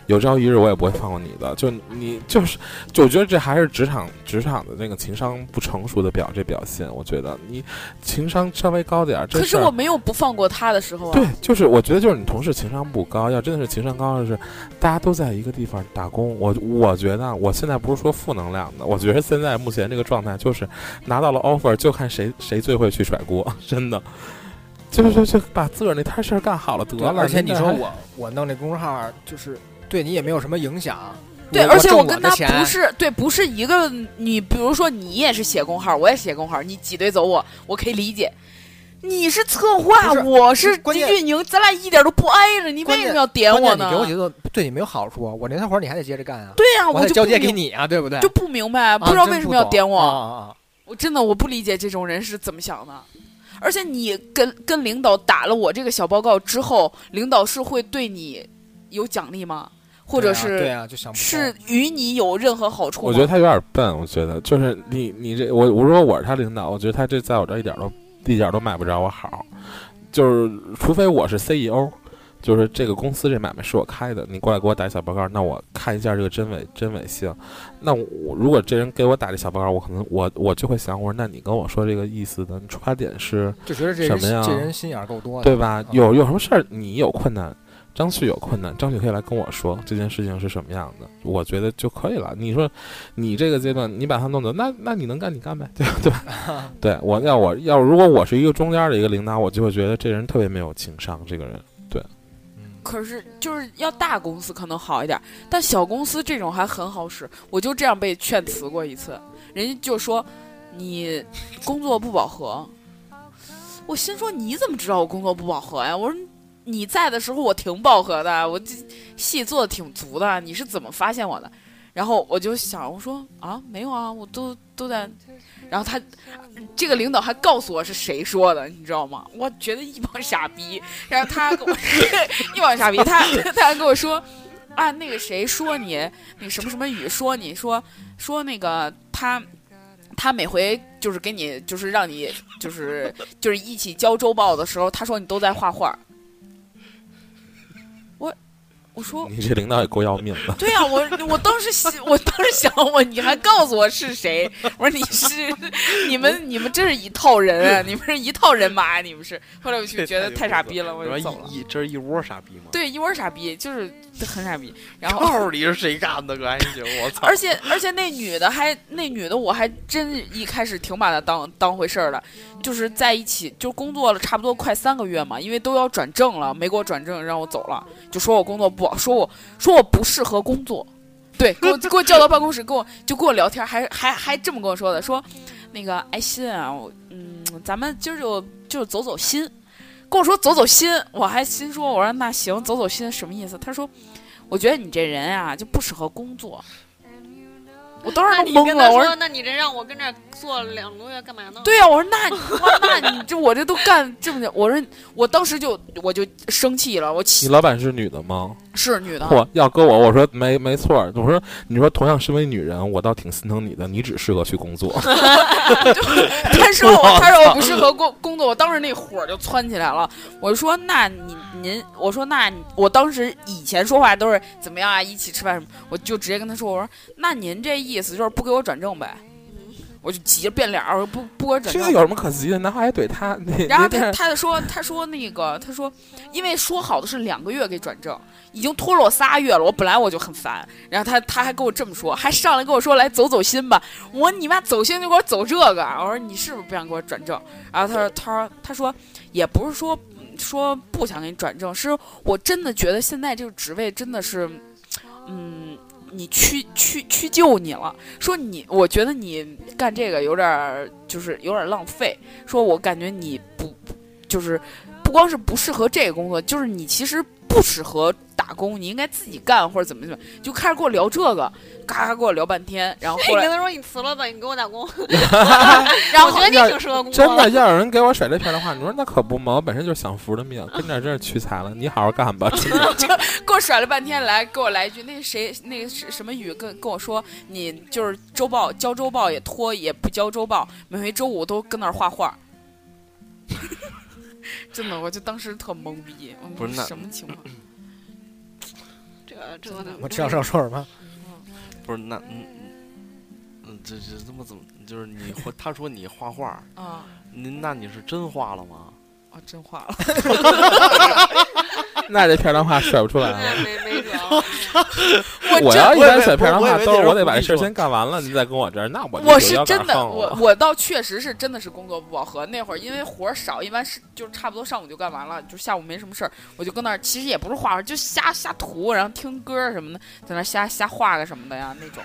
有朝一日我也不会放过你的。就你就是，就我觉得这还是职场职场的那个情商不成熟的表这表现。我觉得你情商稍微高点儿，可是我没有不放过他的时候啊。对，就是我觉得就是你同事情商不高，要真的是情商高的是，大家都在一个地方打工。我我觉得我现在不是说负能量的，我觉得现在目前这个状态就是拿到了 offer 就看谁谁最会去甩锅，真的。就就就把自个儿那摊事儿干好了得了。而且你说我我弄这公众号，就是对你也没有什么影响，对，而且我跟他不是对，不是一个你，比如说你也是写工号，我也写工号，你挤兑走我，我可以理解。你是策划，是我是运营，咱俩一点都不挨着，你为什么要点我呢？你给我节奏对你没有好处啊！我那活儿你还得接着干啊，对呀、就我就交接给你啊，对不对？就不明白，啊不知道为什么要点我。我真的我不理解这种人是怎么想的。而且你跟跟领导打了我这个小报告之后，领导是会对你有奖励吗？或者是、对啊，就想是与你有任何好处？我觉得他有点笨，我觉得就是你你这我我如果我是他领导，我觉得他这在我这儿一点都一点都买不着我好，就是除非我是 CEO，就是这个公司这买卖是我开的，你过来给我打小报告，那我看一下这个真伪真伪性。那我如果这人给我打这小报告，我可能我我就会想，我说那你跟我说这个意思的出发点是就觉得这人什么呀这人心眼儿够多的，对吧？嗯有有什么事儿你有困难，张旭有困难，张旭可以来跟我说这件事情是什么样的，我觉得就可以了。你说你这个阶段你把他弄走，那那你能干你干呗，对吧？对吧？对我要我要如果我是一个中间的一个领导，我就会觉得这人特别没有情商，这个人。对可是就是要大公司可能好一点，但小公司这种还很好使。我就这样被劝辞过一次，人家就说你工作不饱和。我心说你怎么知道我工作不饱和呀？我说你在的时候我挺饱和的，我戏做的挺足的，你是怎么发现我的？然后我就想，我说啊，没有啊，我都都在。然后他这个领导还告诉我是谁说的，你知道吗？我觉得一帮傻逼。然后他跟我 一帮傻逼，他他还跟我说啊，那个谁说你那个什么什么雨说你说说那个他。他每回就是给你，就是让你，就是就是一起交周报的时候，他说你都在画画。我我 说你这领导也够要命的。对呀、我我当时想，我当时想我，你还告诉我是谁？我说你是你们你们真是一套人啊，你们是一套人马呀、你们是。后来我就觉得太傻逼了，我就然走了。这是一窝傻逼吗？对，一窝傻逼，就是很傻逼。然后，到底是谁干的？可还行，我操！而且而且那女的还那女的，我还真一开始挺把她当当回事儿的，就是在一起就工作了差不多快三个月嘛，因为都要转正了，没给我转正，让我走了，就说我工作不好，说我说我不适合工作。对，给我给我叫到办公室，跟我就跟我聊天，还还还这么跟我说的，说那个爱心啊，我嗯，咱们今儿就就走走心，跟我说走走心，我还心说，我说那行，走走心什么意思？他说，我觉得你这人啊就不适合工作。我当时都懵了，我说那你这让我跟这儿做两个多月干嘛呢？对呀、我说那你我说那你这我这都干这么久，我说我当时就我就生气了，我你老板是女的吗？是女的，嚯，要搁我，我说没没错儿。我说你说同样身为女人，我倒挺心疼你的，你只适合去工作。他说我，他说我不适合工工作，我当时那火就窜起来了。我就说，那你您，我说那我当时以前说话都是怎么样啊，一起吃饭什么，我就直接跟他说，我说那您这意思就是不给我转正呗？我就急着变脸儿，我说不不给我转正。这有什么可急的？然后还怼他，那然后他他就说，他说那个，他说，因为说好的是两个月给转正，已经拖了我仨月了。我本来我就很烦，然后他他还跟我这么说，还上来跟我说来走走心吧。我你妈走心就给我走这个，我说你是不是不想给我转正？然后他说他说他说也不是说说不想给你转正，是我真的觉得现在这个职位真的是，嗯。你屈屈屈就你了，说你，我觉得你干这个有点儿就是有点儿浪费，说我感觉你不就是不光是不适合这个工作，就是你其实不适合打工，你应该自己干或者怎么怎么，就开始跟我聊这个，嘎嘎跟我聊半天，然后后来，你跟他说你辞了吧，你给我打工。然后我觉得你挺适合工作真的要有人给我甩这片的话，你说那可不嘛，我本身就是享福的命，跟这儿真是屈才了。你好好干吧，真的给我甩了半天，来给我来一句，那谁那个是什么雨跟跟我说，你就是周报交周报也拖，也不交周报，每回周五都跟那儿画画。真的，我就当时特懵逼，不是那什么情况？这个这我知道是要说什么，不是那嗯嗯，这这这么怎么？就是你画，他说你画画，啊您那你是真画了吗？啊，真画了。那这片的话甩不出来了。没没辙。我要一般水平的话，都是我得把这事儿先干完了，你再跟我这儿，那我我是真的，我我倒确实是真的是工作不饱和。那会儿因为活儿少，一般是就差不多上午就干完了，就下午没什么事儿，我就跟那儿其实也不是画画，就瞎瞎涂，然后听歌儿什么的，在那儿瞎瞎画个什么的呀那种。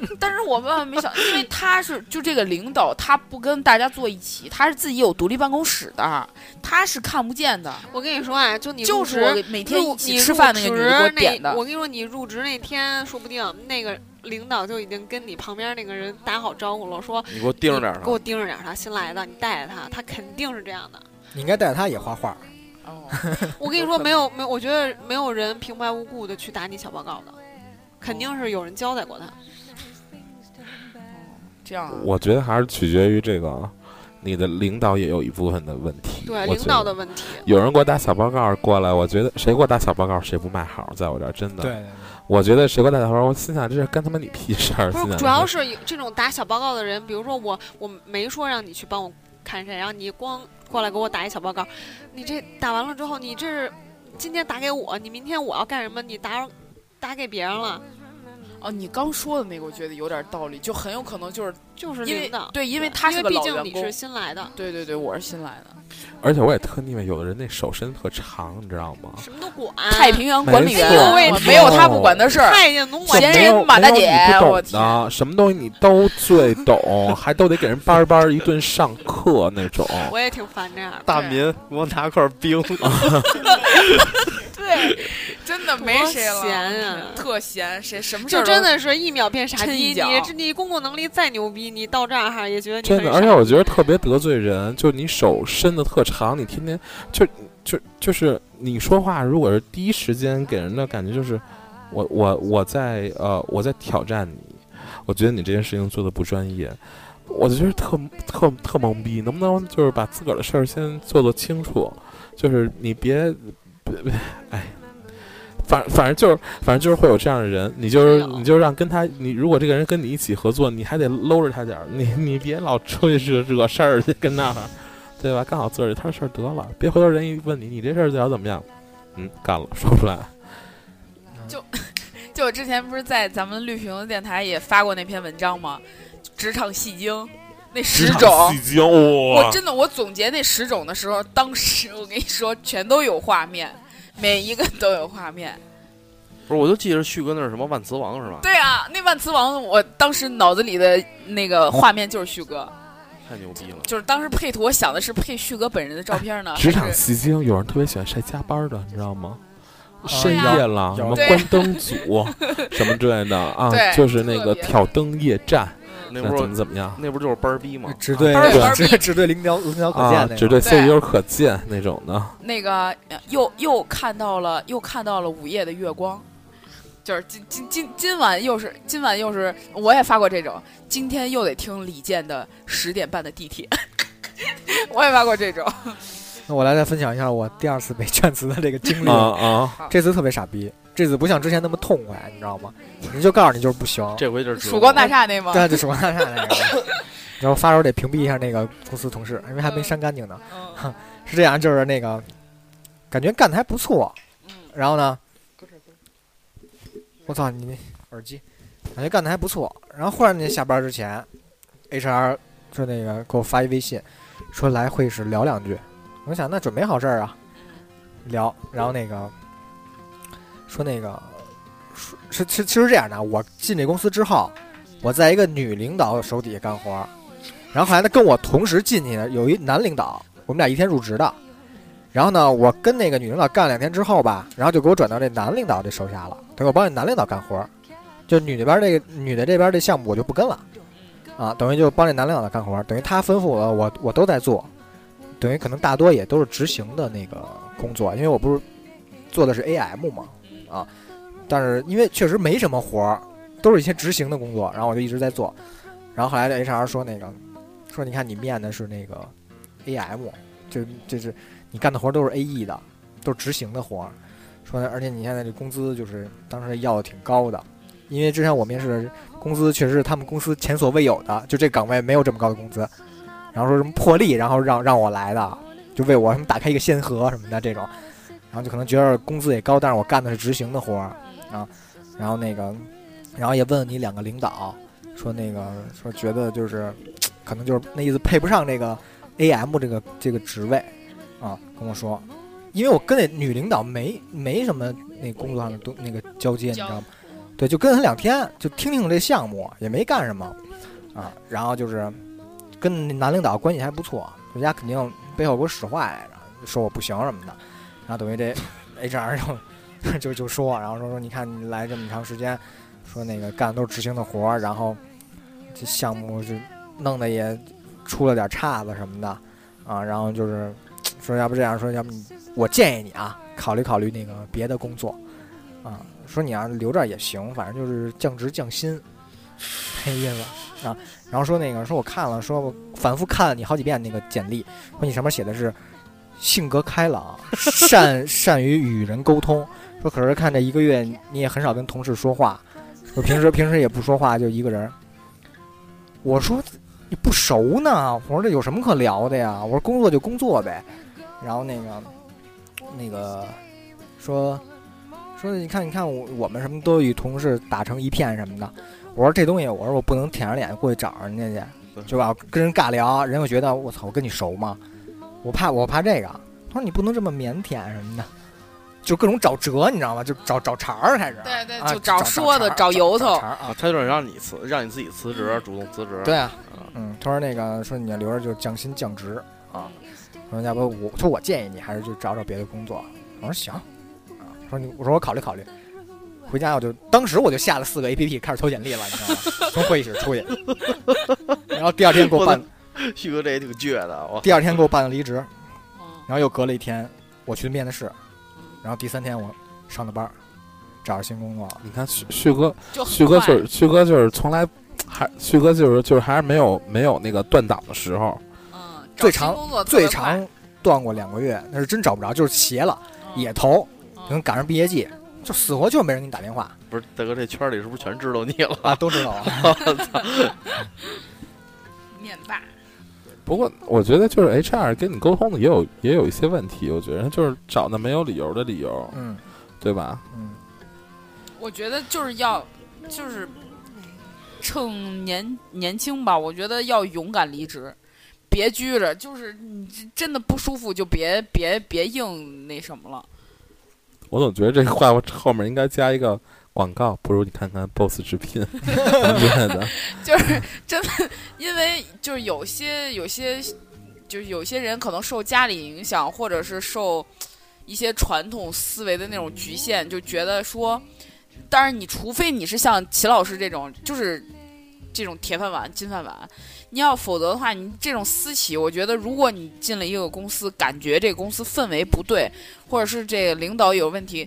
但是我万万没想，因为他是就这个领导，他不跟大家坐一起，他是自己有独立办公室的，他是看不见的。我跟你说啊，就你就是入职我每天一起你吃饭那个女的给我点的我跟你说，你入职那天，说不定那个领导就已经跟你旁边那个人打好招呼了，说你给我盯着点儿你给我。盯着点儿他，新来的，你带着他，他肯定是这样的。你应该带着他也画画。哦，我跟你说，没有没有，我觉得没有人平白无故的去打你小报告的，肯定是有人交代过他。这样啊我觉得还是取决于这个，你的领导也有一部分的问题。对领导的问题，有人给我打小报告过来，我觉得谁给我打小报告谁不卖好，在我这儿真的。对，对我觉得谁给我打小报告，我心想这是干他妈你屁事儿。不是，主要是有这种打小报告的人，比如说我，我没说让你去帮我看谁，然后你光过来给我打一小报告，你这打完了之后，你这是今天打给我，你明天我要干什么，你打打给别人了，哦，你刚说的那个，我觉得有点道理，就很有可能就是就是因为。对，因为他是个因为毕老员工竟你是。新来的，对对对，我是新来的。而且我也特腻歪，有的人那手伸特长，你知道吗？什么都管。太平洋管理员，没没有他不管的事儿。太监总管闲人马大姐不我懂的，什么东西你都最懂，还都得给人班班一顿上课那种。我也挺烦这样的。大民，给我拿块冰。对，真的没谁了，闲啊特闲，谁什么事儿就真的是一秒变傻逼，你这你公共能力再牛逼，你到这儿哈也觉得你真的，而且我觉得特别得罪人，就你手伸的特长，你天天就就就是你说话，如果是第一时间给人的感觉就是我我我在呃我在挑战你，我觉得你这件事情做的不专业，我就觉得特特特懵逼，能不能就是把自个儿的事儿先做做清楚，就是你别别别哎。反反正就是，反正就是会有这样的人，你就是你就让跟他，你如果这个人跟你一起合作，你还得搂着他点儿，你你别老出去惹惹事儿去跟那儿，对吧？干好自个儿这摊事儿得了，别回头人一问你，你这事儿最好怎么样？嗯，干了，说不出来。就就我之前不是在咱们绿屏的电台也发过那篇文章吗？职场戏精那十种，精，我真的我总结那十种的时候，当时我跟你说全都有画面，每一个都有画面。不是，我就记着旭哥那是什么万磁王是吧？对啊，那万磁王，我当时脑子里的那个画面就是旭哥，太牛逼了。就是当时配图，我想的是配旭哥本人的照片呢。职场戏精，有人特别喜欢晒加班的，你知道吗？啊深夜了，什么关灯组什么之类的啊，就是那个挑灯夜战，那不是么怎么样那不就是班儿逼吗？只对只只对领导领导可见只对对 CEO 可见那种的。那个呃又又看到了又看到了午夜的月光，就是今今今今晚又是今晚又是我也发过这种，今天又得听李健的十点半的地铁，我也发过这种。那我来再分享一下我第二次被劝辞的这个经历。啊啊！这次特别傻逼，这次不像之前那么痛快，你知道吗？人就告诉你就是不行。这回就是曙光大厦那吗？对，这曙光大厦那个。然后发时候得屏蔽一下那个公司同事，因为还没删干净呢。嗯 是这样，就是那个感觉干的还不错，嗯，然后呢，我操你那耳机，感觉干的还不错。然后忽然间下班之前，HR 就那个给我发一微信，说来会议室聊两句。我想那准没好事儿啊，聊。然后那个说那个说是是其实这样的，我进这公司之后，我在一个女领导手底下干活儿，然后后来呢跟我同时进去的有一男领导，我们俩一天入职的。然后呢，我跟那个女领导干两天之后吧，然后就给我转到这男领导这手下了，等于我帮这男领导干活儿，就女那边这个女的这边这项目我就不跟了，啊，等于就帮这男领导干活儿，等于他吩咐我，我我都在做，等于可能大多也都是执行的那个工作，因为我不是做的是 AM 嘛，啊，但是因为确实没什么活儿，都是一些执行的工作，然后我就一直在做，然后后来 HR 说那个说你看你面的是那个 AM，就就是你干的活儿都是 AE 的，都是执行的活儿，说而且你现在这工资就是当时要的挺高的，因为之前我面试的工资确实是他们公司前所未有的，就这岗位没有这么高的工资，然后说什么破例，然后让让我来的，就为我什么打开一个先河什么的这种，然后就可能觉得工资也高，但是我干的是执行的活儿，啊，然后那个，然后也问你两个领导，说那个说觉得就是，可能就是那意思配不上这个 AM 这个这个职位，啊，跟我说，因为我跟那女领导没没什么那工作上的东那个交接，你知道吗？对，就跟她两天，就听听这项目，也没干什么，啊，然后就是跟男领导关系还不错，人家肯定背后给我使坏来着，说我不行什么的，然后等于这 HR 就就就说，然后说说你看你来这么长时间，说那个干的都是执行的活儿，然后这项目就弄得也出了点岔子什么的，啊，然后就是说要不这样说，要不你我建议你啊，考虑考虑那个别的工作，啊，说你要留这儿也行，反正就是降职降薪，那意思啊。然后说那个说我看了，说我反复看了你好几遍那个简历，说你上面写的是性格开朗，善善于与人沟通。说可是看这一个月你也很少跟同事说话，说平时平时也不说话，就一个人。我说你不熟呢，我说这有什么可聊的呀？我说工作就工作呗。然后那个那个说说你看你看我我们什么都与同事打成一片什么的。我说这东西，我说我不能舔着脸过去找人家去，就吧？跟人尬聊，人又觉得我操，我跟你熟吗？我怕我怕这个。他说你不能这么腼腆什么的，就各种找辙，你知道吗？就找找茬儿开始。对对，啊就找说的，找由头茬。儿啊啊，。他就是让你辞，让你自己辞职，主动辞职。对啊，啊，嗯，他说那个说你要留着就降薪降职啊，说要不我说我建议你还是就找找别的工作。我说行，啊，说你我说我考虑考虑。回家我就当时我就下了四个 A P P 开始投简历了，你知道吗？从会议室出去，然后第二天给我办，旭哥这也挺倔的，我。第二天给我办了离职，嗯然后又隔了一天我去面的试，然后第三天我上的班儿，找着新工作了。你看旭旭哥，旭哥就是旭哥就是从来还旭哥就是就是还是没有没有那个断档的时候，嗯，最长最长断过两个月，那是真找不着，就是斜了嗯也投，嗯可能赶上毕业季，就死活就没人给你打电话不是大哥，这圈里是不是全知道你了？啊，都知道啊。面霸。不过我觉得就是 HR 跟你沟通的也有也有一些问题，我觉得就是找那没有理由的理由，嗯对吧？嗯，我觉得就是要，就是趁年年轻吧，我觉得要勇敢离职，别拘着，就是你真的不舒服就别别别硬那什么了。我总觉得这个话后面应该加一个广告，不如你看看 BOSS 直聘 之类的。就是真的，因为就是有些有些，就是有些人可能受家里影响，或者是受一些传统思维的那种局限，就觉得说，当然你除非你是像齐老师这种，就是这种铁饭碗、金饭碗，你要否则的话，你这种私企，我觉得如果你进了一个公司，感觉这个公司氛围不对，或者是这个领导有问题，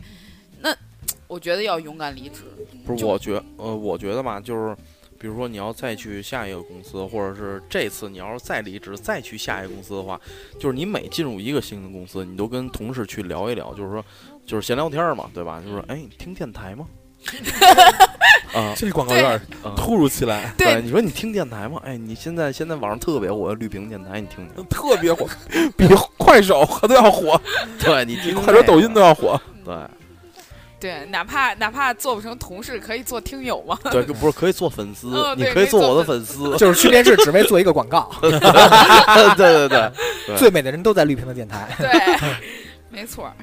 那 我觉得要勇敢离职。不是，我觉呃，我觉得吧，就是比如说你要再去下一个公司，或者是这次你要是再离职再去下一个公司的话，就是你每进入一个新的公司，你都跟同事去聊一聊，就是说就是闲聊天嘛，对吧？就是哎，你听电台吗？啊 这广告有点啊！突如其来，对你说你听电台吗？哎，你现在现在网上特别火的绿屏电台，你听听。特别火，比快手都要火，对你听听快手、抖音都要火。对对，哪怕哪怕做不成同事，可以做听友吗。对，不是可以做粉丝哦，你可以做我的粉粉丝。就是去面试只为做一个广告，对对对，最美的人都在绿屏的电台。对，没错儿。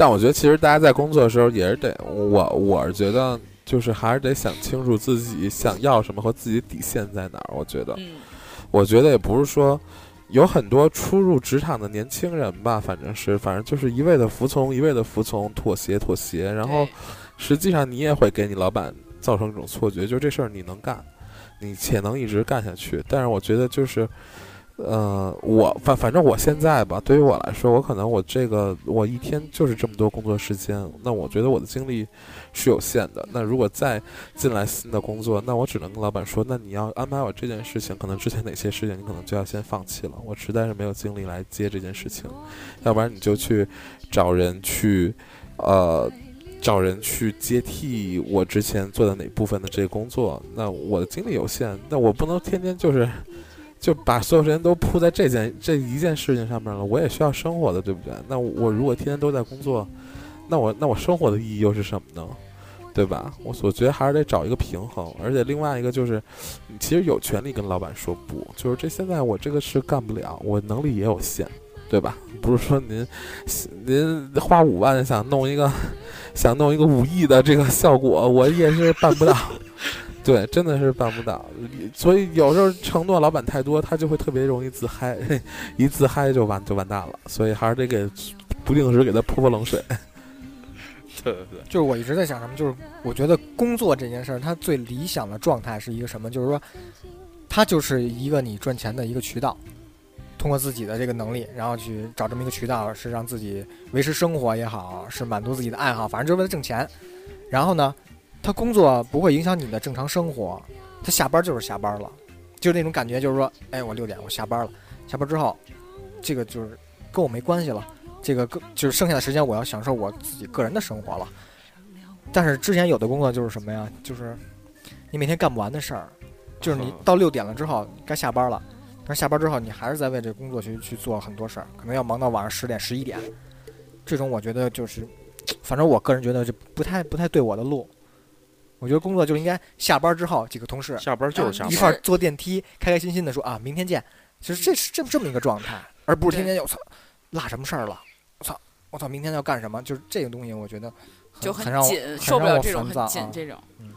但我觉得其实大家在工作的时候也是得，我我是觉得就是还是得想清楚自己想要什么和自己底线在哪儿。我觉得，嗯，我觉得也不是说有很多初入职场的年轻人吧，反正是反正就是一味的服从，一味的服从，妥协妥协，然后实际上你也会给你老板造成一种错觉，就是这事儿你能干，你且能一直干下去。但是我觉得就是，呃，我反反正我现在吧，对于我来说，我可能我这个我一天就是这么多工作时间，那我觉得我的精力是有限的。那如果再进来新的工作，那我只能跟老板说，那你要安排我这件事情，可能之前哪些事情你可能就要先放弃了，我实在是没有精力来接这件事情，要不然你就去找人去，呃。找人去接替我之前做的哪部分的这个工作，那我的精力有限，那我不能天天就是就把所有时间都扑在这件这一件事情上面了。我也需要生活的，对不对？那我如果天天都在工作，那我那我生活的意义又是什么呢？对吧？我我觉得还是得找一个平衡，而且另外一个就是，你其实有权利跟老板说不，就是这现在我这个事干不了，我能力也有限，对吧？不是说您您花五万想弄一个想弄一个五亿的这个效果，我也是办不到。对，真的是办不到，所以有时候承诺老板太多，他就会特别容易自嗨，一自嗨就完就完蛋了。所以还是得给不定时给他泼泼冷水。对 对对，就是我一直在想什么，就是我觉得工作这件事儿，它最理想的状态是一个什么？就是说，它就是一个你赚钱的一个渠道，通过自己的这个能力，然后去找这么一个渠道，是让自己维持生活也好，是满足自己的爱好，反正就是为了挣钱。然后呢，他工作不会影响你的正常生活，他下班就是下班了，就那种感觉，就是说，哎，我六点我下班了，下班之后，这个就是跟我没关系了。这个就是剩下的时间，我要享受我自己个人的生活了。但是之前有的工作就是什么呀？就是你每天干不完的事儿，就是你到六点了之后该下班了，但下班之后你还是在为这工作去去做很多事儿，可能要忙到晚上十点十一点。这种我觉得就是，反正我个人觉得就不太不太对我的路。我觉得工作就应该下班之后几个同事下班就是下班一块儿坐电梯，开开心心的说啊，明天见。其实这是这这么一个状态，而不是天天我操落什么事儿了，我操我操明天要干什么？就是这个东西，我觉得很就很紧，很受不了这种很紧这种，嗯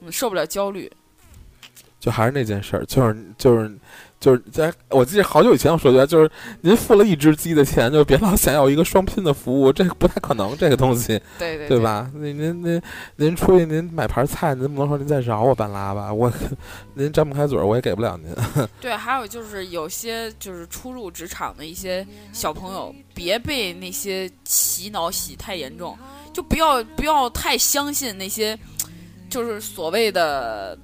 嗯，受不了焦虑。就还是那件事儿，就是就是就是在我记得好久以前我说的，就是您付了一只鸡的钱，就别老想要一个双拼的服务，这个不太可能，这个东西，对对对？吧？您您您您出去您买盘菜，您不能说您再饶我半拉吧？我您张不开嘴儿，我也给不了您。对，还有就是有些就是初入职场的一些小朋友，别被那些洗脑洗太严重，就不要不要太相信那些就是所谓的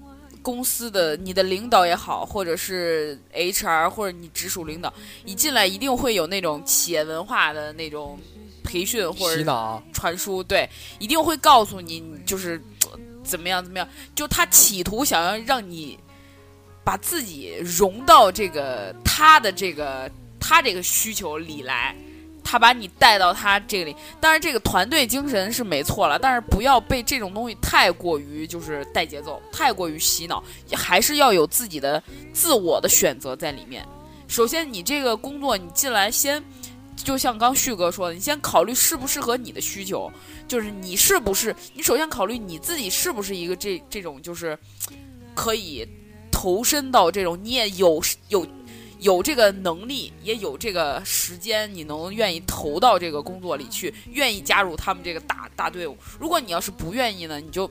公司的你的领导也好，或者是 HR 或者你直属领导，一进来一定会有那种企业文化的那种培训或者洗脑，传输，对，一定会告诉你，就是呃怎么样怎么样，就他企图想要让你把自己融到这个他的这个他这个需求里来，他把你带到他这里。当然，这个团队精神是没错了，但是不要被这种东西太过于就是带节奏，太过于洗脑，还是要有自己的自我的选择在里面。首先，你这个工作你进来先。就像刚旭哥说的，你先考虑适不适合你的需求，就是你是不是你首先考虑你自己是不是一个这这种就是可以投身到这种你也有有有这个能力，也有这个时间，你能愿意投到这个工作里去，愿意加入他们这个大大队伍。如果你要是不愿意呢，你就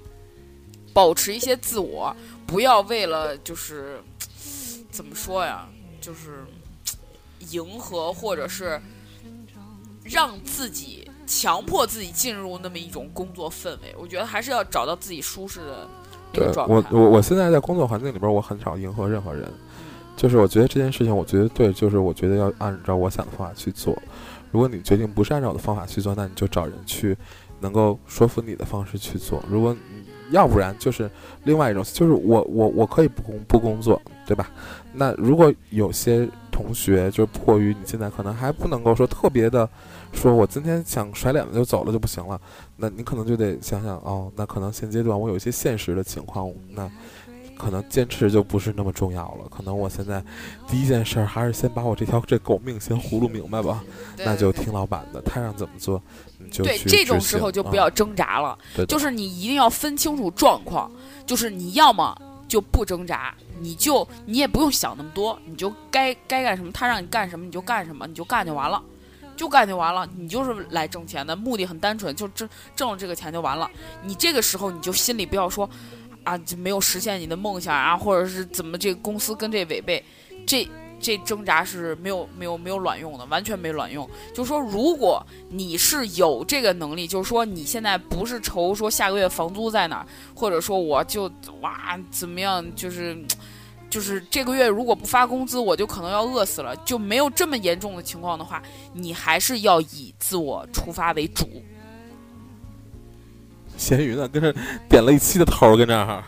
保持一些自我，不要为了就是怎么说呀，就是迎合或者是。让自己强迫自己进入那么一种工作氛围，我觉得还是要找到自己舒适的那对个状态。我我我现在在工作环境里边，我很少迎合任何人，就是我觉得这件事情，我觉得对，就是我觉得要按照我想的方法去做。如果你决定不是按照我的方法去做，那你就找人去能够说服你的方式去做。如果要不然就是另外一种，就是我我我可以不工不工作，对吧？那如果有些同学就迫于你现在可能还不能够说特别的，说我今天想甩脸子就走了就不行了，那你可能就得想想哦，那可能现阶段我有一些现实的情况，那可能坚持就不是那么重要了。可能我现在第一件事儿还是先把我这条这狗命先糊弄明白吧，那就听老板的，他让怎么做你就对这种时候就不要挣扎了，就是你一定要分清楚状况，就是你要么就不挣扎，你就你也不用想那么多，你就该该干什么，他让你干什么你就干什么，你就干就完了。就干就完了，你就是来挣钱的，目的很单纯，就挣挣了这个钱就完了。你这个时候你就心里不要说，啊，就没有实现你的梦想啊，或者是怎么这个公司跟这违背，这这挣扎是没有没有没有卵用的，完全没卵用。就是说，如果你是有这个能力，就是说你现在不是愁说下个月房租在哪儿，或者说我就哇怎么样，就是就是这个月如果不发工资，我就可能要饿死了，就没有这么严重的情况的话，你还是要以自我出发为主。咸鱼呢，跟着点了一期的头儿跟这儿。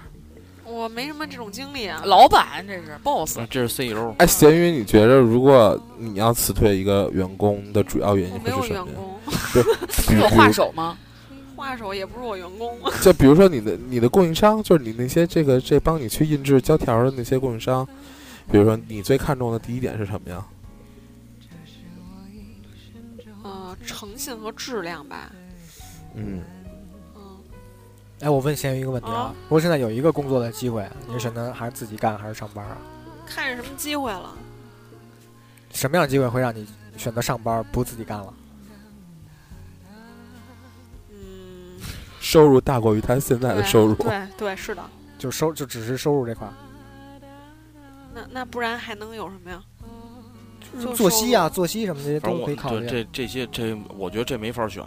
我我没什么这种经历啊。老板这是 boss，这是 CEO。哎，咸鱼，你觉着如果你要辞退一个员工的主要原因会是什么呀？员工，比如有画手吗？画手也不是我员工。就比如说你的你的供应商，就是你那些这个这帮你去印制胶条的那些供应商，比如说你最看重的第一点是什么呀？呃，诚信和质量吧。嗯，嗯，哎，我问咸鱼一个问题啊啊，如果现在有一个工作的机会，你是选择还是自己干还是上班啊？看是什么机会了。什么样的机会会让你选择上班不自己干了？嗯，收入大过于他现在的收入。对对，是的。就收就只是收入这块，那那不然还能有什么呀？就作息啊、作息什么这些反正我都可以考虑。这这这些这，我觉得这没法选。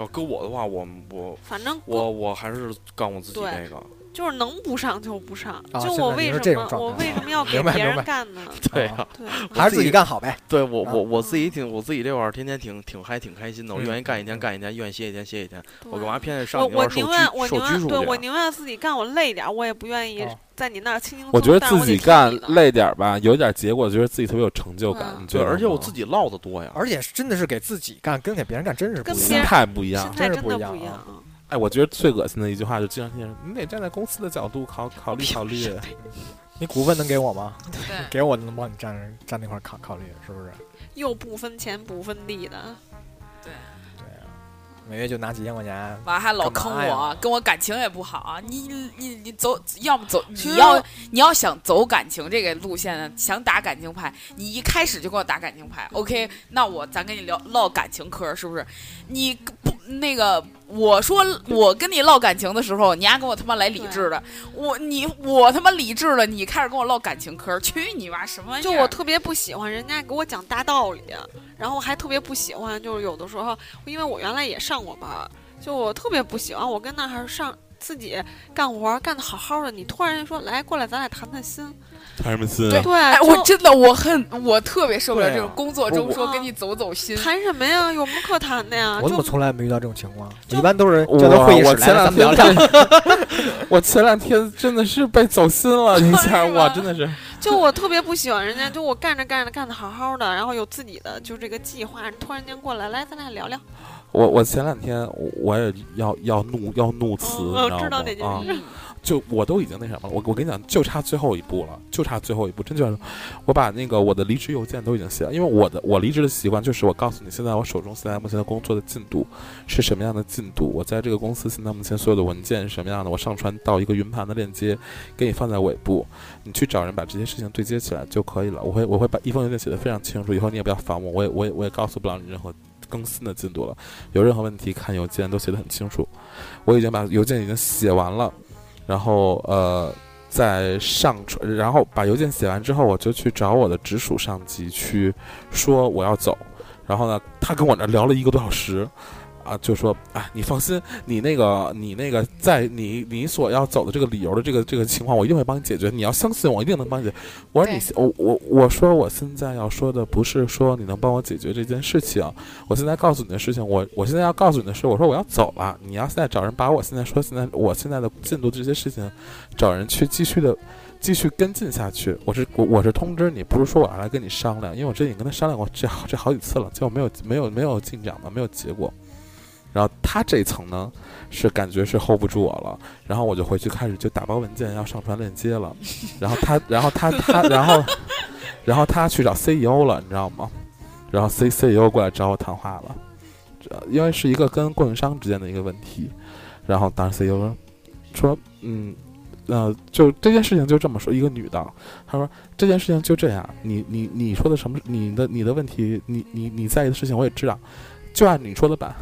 要搁我的话，我我反正我我还是干我自己那个。就是能不上就不上。啊就我为什么这种状态我为什么要 给别人干呢？对啊对，还是自己干好呗。对我啊我我自己挺我自己这会儿天天挺挺嗨挺开心的，我嗯愿意干一天干一天，愿意歇一天歇一天。我干嘛偏得上我我你那儿受拘宁愿我受宁愿对拘束去啊？我宁愿自己干，我累点儿，我也不愿意哦在你那儿轻轻松。我觉得自己干累点儿吧，有点结果，觉得自己特别有成就感。嗯对，而且我自己唠的多呀。而且真的是给自己干，跟给别人干真是不跟别一样心。态不一样心。态真真是不一样啊的不一样。啊哎，我觉得最恶心的一句话就经常听人，你得站在公司的角度考考虑考虑。你股份能给我吗？对，给我能帮你站站那块儿考考虑，是不是？又不分钱不分地的，对啊，每月就拿几千块钱，完还老坑我，跟我感情也不好。你你你走，要么走，你要你要想走感情这个路线呢，想打感情牌，你一开始就跟我打感情牌，OK？那我咱跟你聊唠感情嗑，是不是？你不那个，我说我跟你唠感情的时候，你丫跟我他妈来理智的，我你我他妈理智了，你开始跟我唠感情嗑，去你妈什么玩意儿？就我特别不喜欢人家给我讲大道理，然后还特别不喜欢，就是有的时候，因为我原来也上过班儿，就我特别不喜欢，我跟那儿上自己干活儿干得好好的，你突然说来过来，咱俩谈谈心，谈什么心对对，哎，我真的我恨，我特别受不了这种工作中说跟你走走心。谈什么呀？有什么可谈的呀？我怎么从来没遇到这种情况？一般都是我叫到会议室来了，我前两咱们聊聊。天，我前两天真的是被走心了一下，是吧哇，真的是。就我特别不喜欢人家，就我干着干着干的好好的，然后有自己的就这个计划，突然间过来，来咱俩聊聊。我我前两天我我也要要怒要怒辞，嗯知道你知道吗？啊，哪件事就我都已经那什么了，我我跟你讲，就差最后一步了，就差最后一步，真就是我把那个我的离职邮件都已经写了，因为我的我离职的习惯就是我告诉你现在我手中现在目前的工作的进度是什么样的进度，我在这个公司现在目前所有的文件是什么样的，我上传到一个云盘的链接，给你放在尾部，你去找人把这些事情对接起来就可以了。我会我会把一封邮件写的非常清楚，以后你也不要烦我，我也我也我也告诉不了你任何更新的进度了。有任何问题看邮件都写的很清楚，我已经把邮件已经写完了，然后呃，在上传，然后把邮件写完之后，我就去找我的直属上级去说我要走，然后呢，他跟我那聊了一个多小时。啊，就说啊，你放心，你那个，你那个，在你你所要走的这个理由的这个这个情况，我一定会帮你解决。你要相信我，一定能帮你解决。我说你，我我我说我现在要说的不是说你能帮我解决这件事情，我现在告诉你的事情，我我现在要告诉你的是，我说我要走了，你要现在找人把我现在说现在我现在的进度这些事情，找人去继续的继续跟进下去。我是我我是通知你，不是说我要来跟你商量，因为我之前跟他商量过这好这好几次了，结果没有没有没有进展嘛，没有结果。然后他这一层呢，是感觉是 hold 不住我了，然后我就回去开始就打包文件要上传链接了，然后他，然后他他，然后，然后他去找 CEO 了，你知道吗？然后 C CEO 过来找我谈话了，因为是一个跟供应商之间的一个问题，然后当时 CEO 说说，嗯，呃，就这件事情就这么说，一个女的，她说这件事情就这样，你你你说的什么，你的你的问题，你你你在意的事情我也知道，就按你说的办，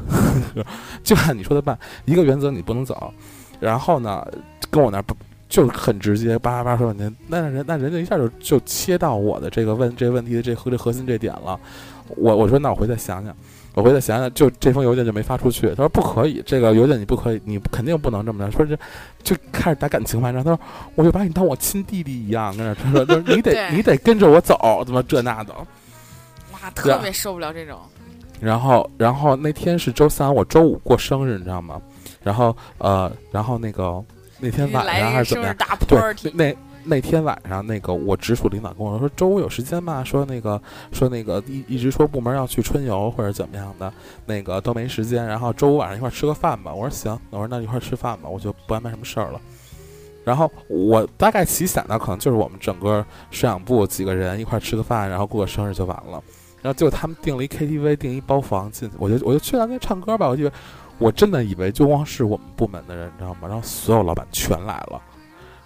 就按你说的办，一个原则你不能走，然后呢，跟我那儿不。就很直接，叭叭叭说半天，那人那人家一下就就切到我的这个问这个问题的这核这核心这点了。我我说那我回再想想，我回再想想，就这封邮件就没发出去。他说不可以，这个邮件你不可以，你肯定不能这么着。说这就开始打感情牌，然后他说我就把你当我亲弟弟一样，跟那他说就是你得 你得跟着我走，怎么这那的。哇，特别受不了这种。然后，然后那天是周三，我周五过生日，你知道吗？然后，呃，然后那个那天晚上还是怎么样？对那那天晚上，那个我直属领导跟我说，周五有时间吗？说那个说那个一一直说部门要去春游或者怎么样的，那个都没时间。然后周五晚上一块儿吃个饭吧。我说行，我说那一块儿吃饭吧，我就不安排什么事儿了。然后我大概其想的，可能就是我们整个摄像部几个人一块儿吃个饭，然后过个生日就完了。然后结果他们订了一 KTV，订一包房进去，我就我就去那边唱歌吧。我以为我真的以为就光是我们部门的人，你知道吗？然后所有老板全来了。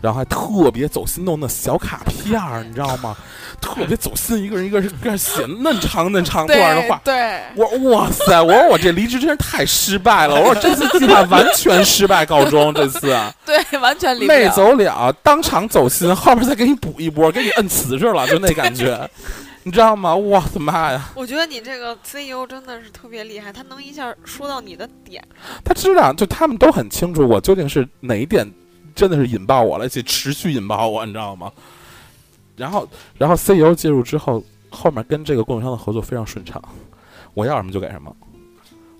然后还特别走心弄那小卡片儿，你知道吗？特别走心，一个人一个人写嫩长嫩长段儿的话。对，我哇塞！我说我这离职真是太失败了。我说这次计划完全失败告终。这次 对，完全理不没。走了，当场走心，后边再给你补一波，给你摁瓷实了，就那感觉，你知道吗？我的妈呀！我觉得你这个 CEO 真的是特别厉害，他能一下说到你的点。他知道，就他们都很清楚我究竟是哪一点真的是引爆我了，而且持续引爆我，你知道吗？然后，然后 CEO 介入之后，后面跟这个供应商的合作非常顺畅，我要什么就给什么，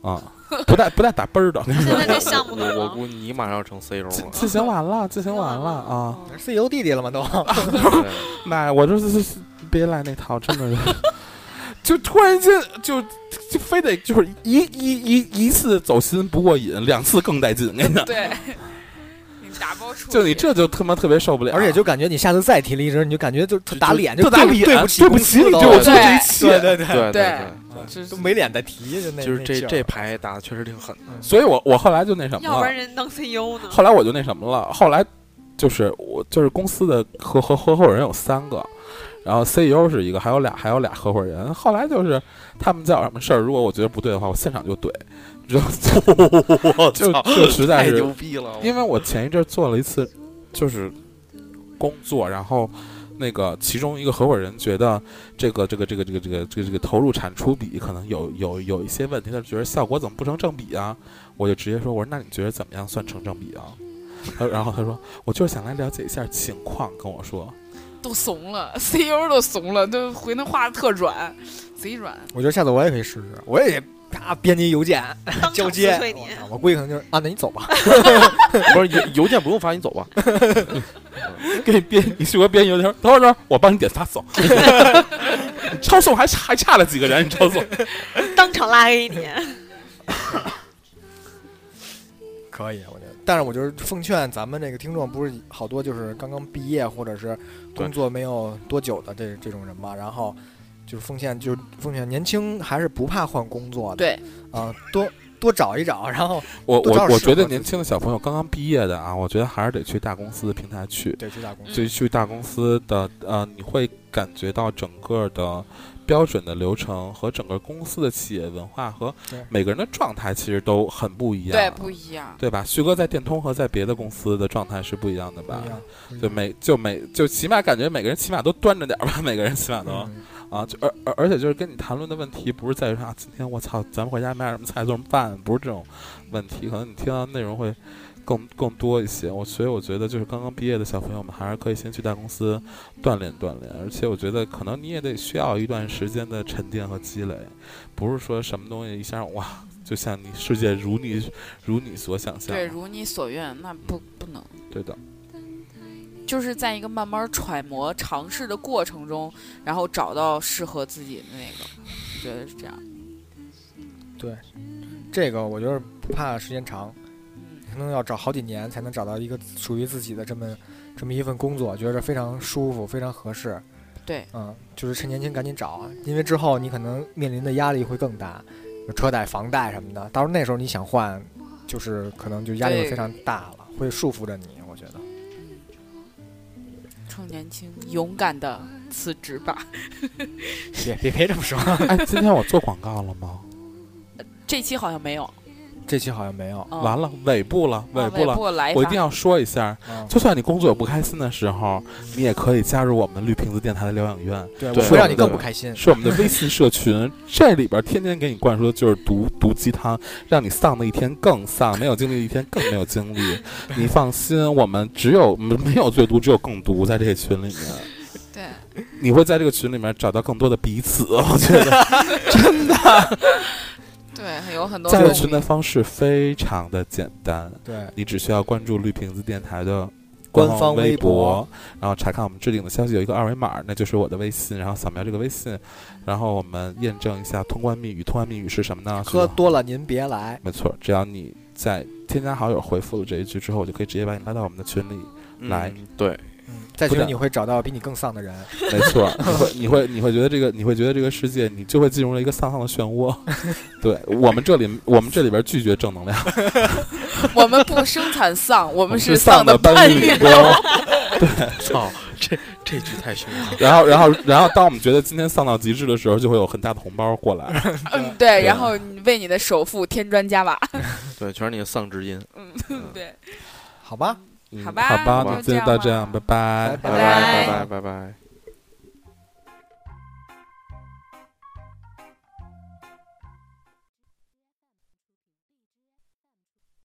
啊，不带不带打奔儿的。现在这项目 我我？估计你马上要成 CEO 了。进进行完了，自行完了啊！CEO 弟弟了吗？都对妈，我这是是别来那套，真的是，就突然间就就非得就是一一一一次走心不过瘾，两次更带劲，我跟你，对，你打包出，就你这就他妈特别受不了，而且就感觉你下次再提离职，你就感觉就就打脸，就打脸，对对不起，对不起，你都对我做这对一切，对对对，对对对，都没脸再提，就那就是这这牌打的确实挺狠的。所以我我后来就那什么要不了，然人当 CEO 呢？后来我就那什么了，后来就是我就是公司的合合合伙人有三个。然后 CEO 是一个，还有俩，还有俩合伙人。后来就是他们叫什么事儿，如果我觉得不对的话，我现场就怼，就 我就操，就实在太是牛逼了！因为我前一阵儿做了一次，就是工作，然后那个其中一个合伙人觉得这个这个这个这个这个这个这个投入产出比可能有有有一些问题，他觉得效果怎么不成正比啊？我就直接说，我说那你觉得怎么样算成正比啊？他然后他说，我就是想来了解一下情况，跟我说，都怂了，CEO 都怂了，都回那话特软，贼软。我觉得下次我也可以试试，我也得啪编辑邮件交接我。估计可能就是啊，那你走吧。不是邮邮件不用发，你走吧。给你编，你适合编邮件，等会儿等会儿，我帮你点发送，抄送还差还差了几个人，你抄送。当场拉黑你。可以，我。但是我就是奉劝咱们这个听众，不是好多就是刚刚毕业或者是工作没有多久的这这种人嘛，然后就是奉劝，就是奉劝年轻还是不怕换工作的，对，啊、多多找一找，然后我我我觉得年轻的小朋友刚刚毕业的啊，我觉得还是得去大公司的平台去，对。去大公司。就去大公司的呃，你会感觉到整个的标准的流程和整个公司的企业文化和每个人的状态其实都很不一样，对，不一样。对吧？旭哥在电通和在别的公司的状态是不一样的吧？就每就每就起码感觉每个人起码都端着点儿吧，每个人起码都、嗯。啊，就而而而且就是跟你谈论的问题不是在于说啊，今天我操，咱们回家买点什么菜做什么饭，不是这种问题，可能你听到的内容会更更多一些。我所以我觉得就是刚刚毕业的小朋友们还是可以先去大公司锻炼锻炼，而且我觉得可能你也得需要一段时间的沉淀和积累，不是说什么东西一下哇，就像你世界如你如你所想象，对，如你所愿，那不不能，对的，就是在一个慢慢揣摩、尝试的过程中，然后找到适合自己的那个，我觉得是这样。对这个我觉得不怕时间长，嗯，可能要找好几年才能找到一个属于自己的这么这么一份工作，觉得非常舒服，非常合适。对，嗯，就是趁年轻赶紧找，因为之后你可能面临的压力会更大，有车贷、房贷什么的。到时候那时候你想换，就是可能就压力会非常大了，会束缚着你。我觉得，趁年轻，勇敢的辞职吧。别别别这么说，哎，今天我做广告了吗？这期好像没有，这期好像没有。嗯完了，尾部了，尾啊部了。我一定要说一下，嗯，就算你工作有不开心的时候，你也可以加入我们绿瓶子电台的疗养院，对，我对会让你更不开心。是我们的微信社群，这里边天天给你灌输的就是毒毒鸡汤，让你丧的一天更丧，没有精力的一天更没有精力。你放心，我们只有没没有最毒，只有更毒，在这个群里面，对，你会在这个群里面找到更多的彼此。我觉得 真的，对，对，有很多加入群的方式非常的简单，对，你只需要关注绿瓶子电台的官方方微博博，然后查看我们置顶的消息，有一个二维码，那就是我的微信，然后扫描这个微信，然后我们验证一下通关密语。通关密语是什么呢？喝多了您别来。没错，只要你在添加好友回复了这一句之后，我就可以直接把你拉到我们的群里。来嗯对，嗯，在不但群里你会找到比你更丧的人。没错，你会你会你会觉得这个你会觉得这个世界你就会进入了一个丧丧的漩涡。对我们这里我们这里边拒绝正能量，我们不生产丧，我们是丧的搬运运工。操，这这句太凶了。然后然后然后当我们觉得今天丧到极致的时候，就会有很大的红包过来。嗯，对，然后为你的首付添砖加瓦。对，全是你的丧之音。嗯，对，好吧，好吧就到这样拜拜拜拜。拜拜拜拜。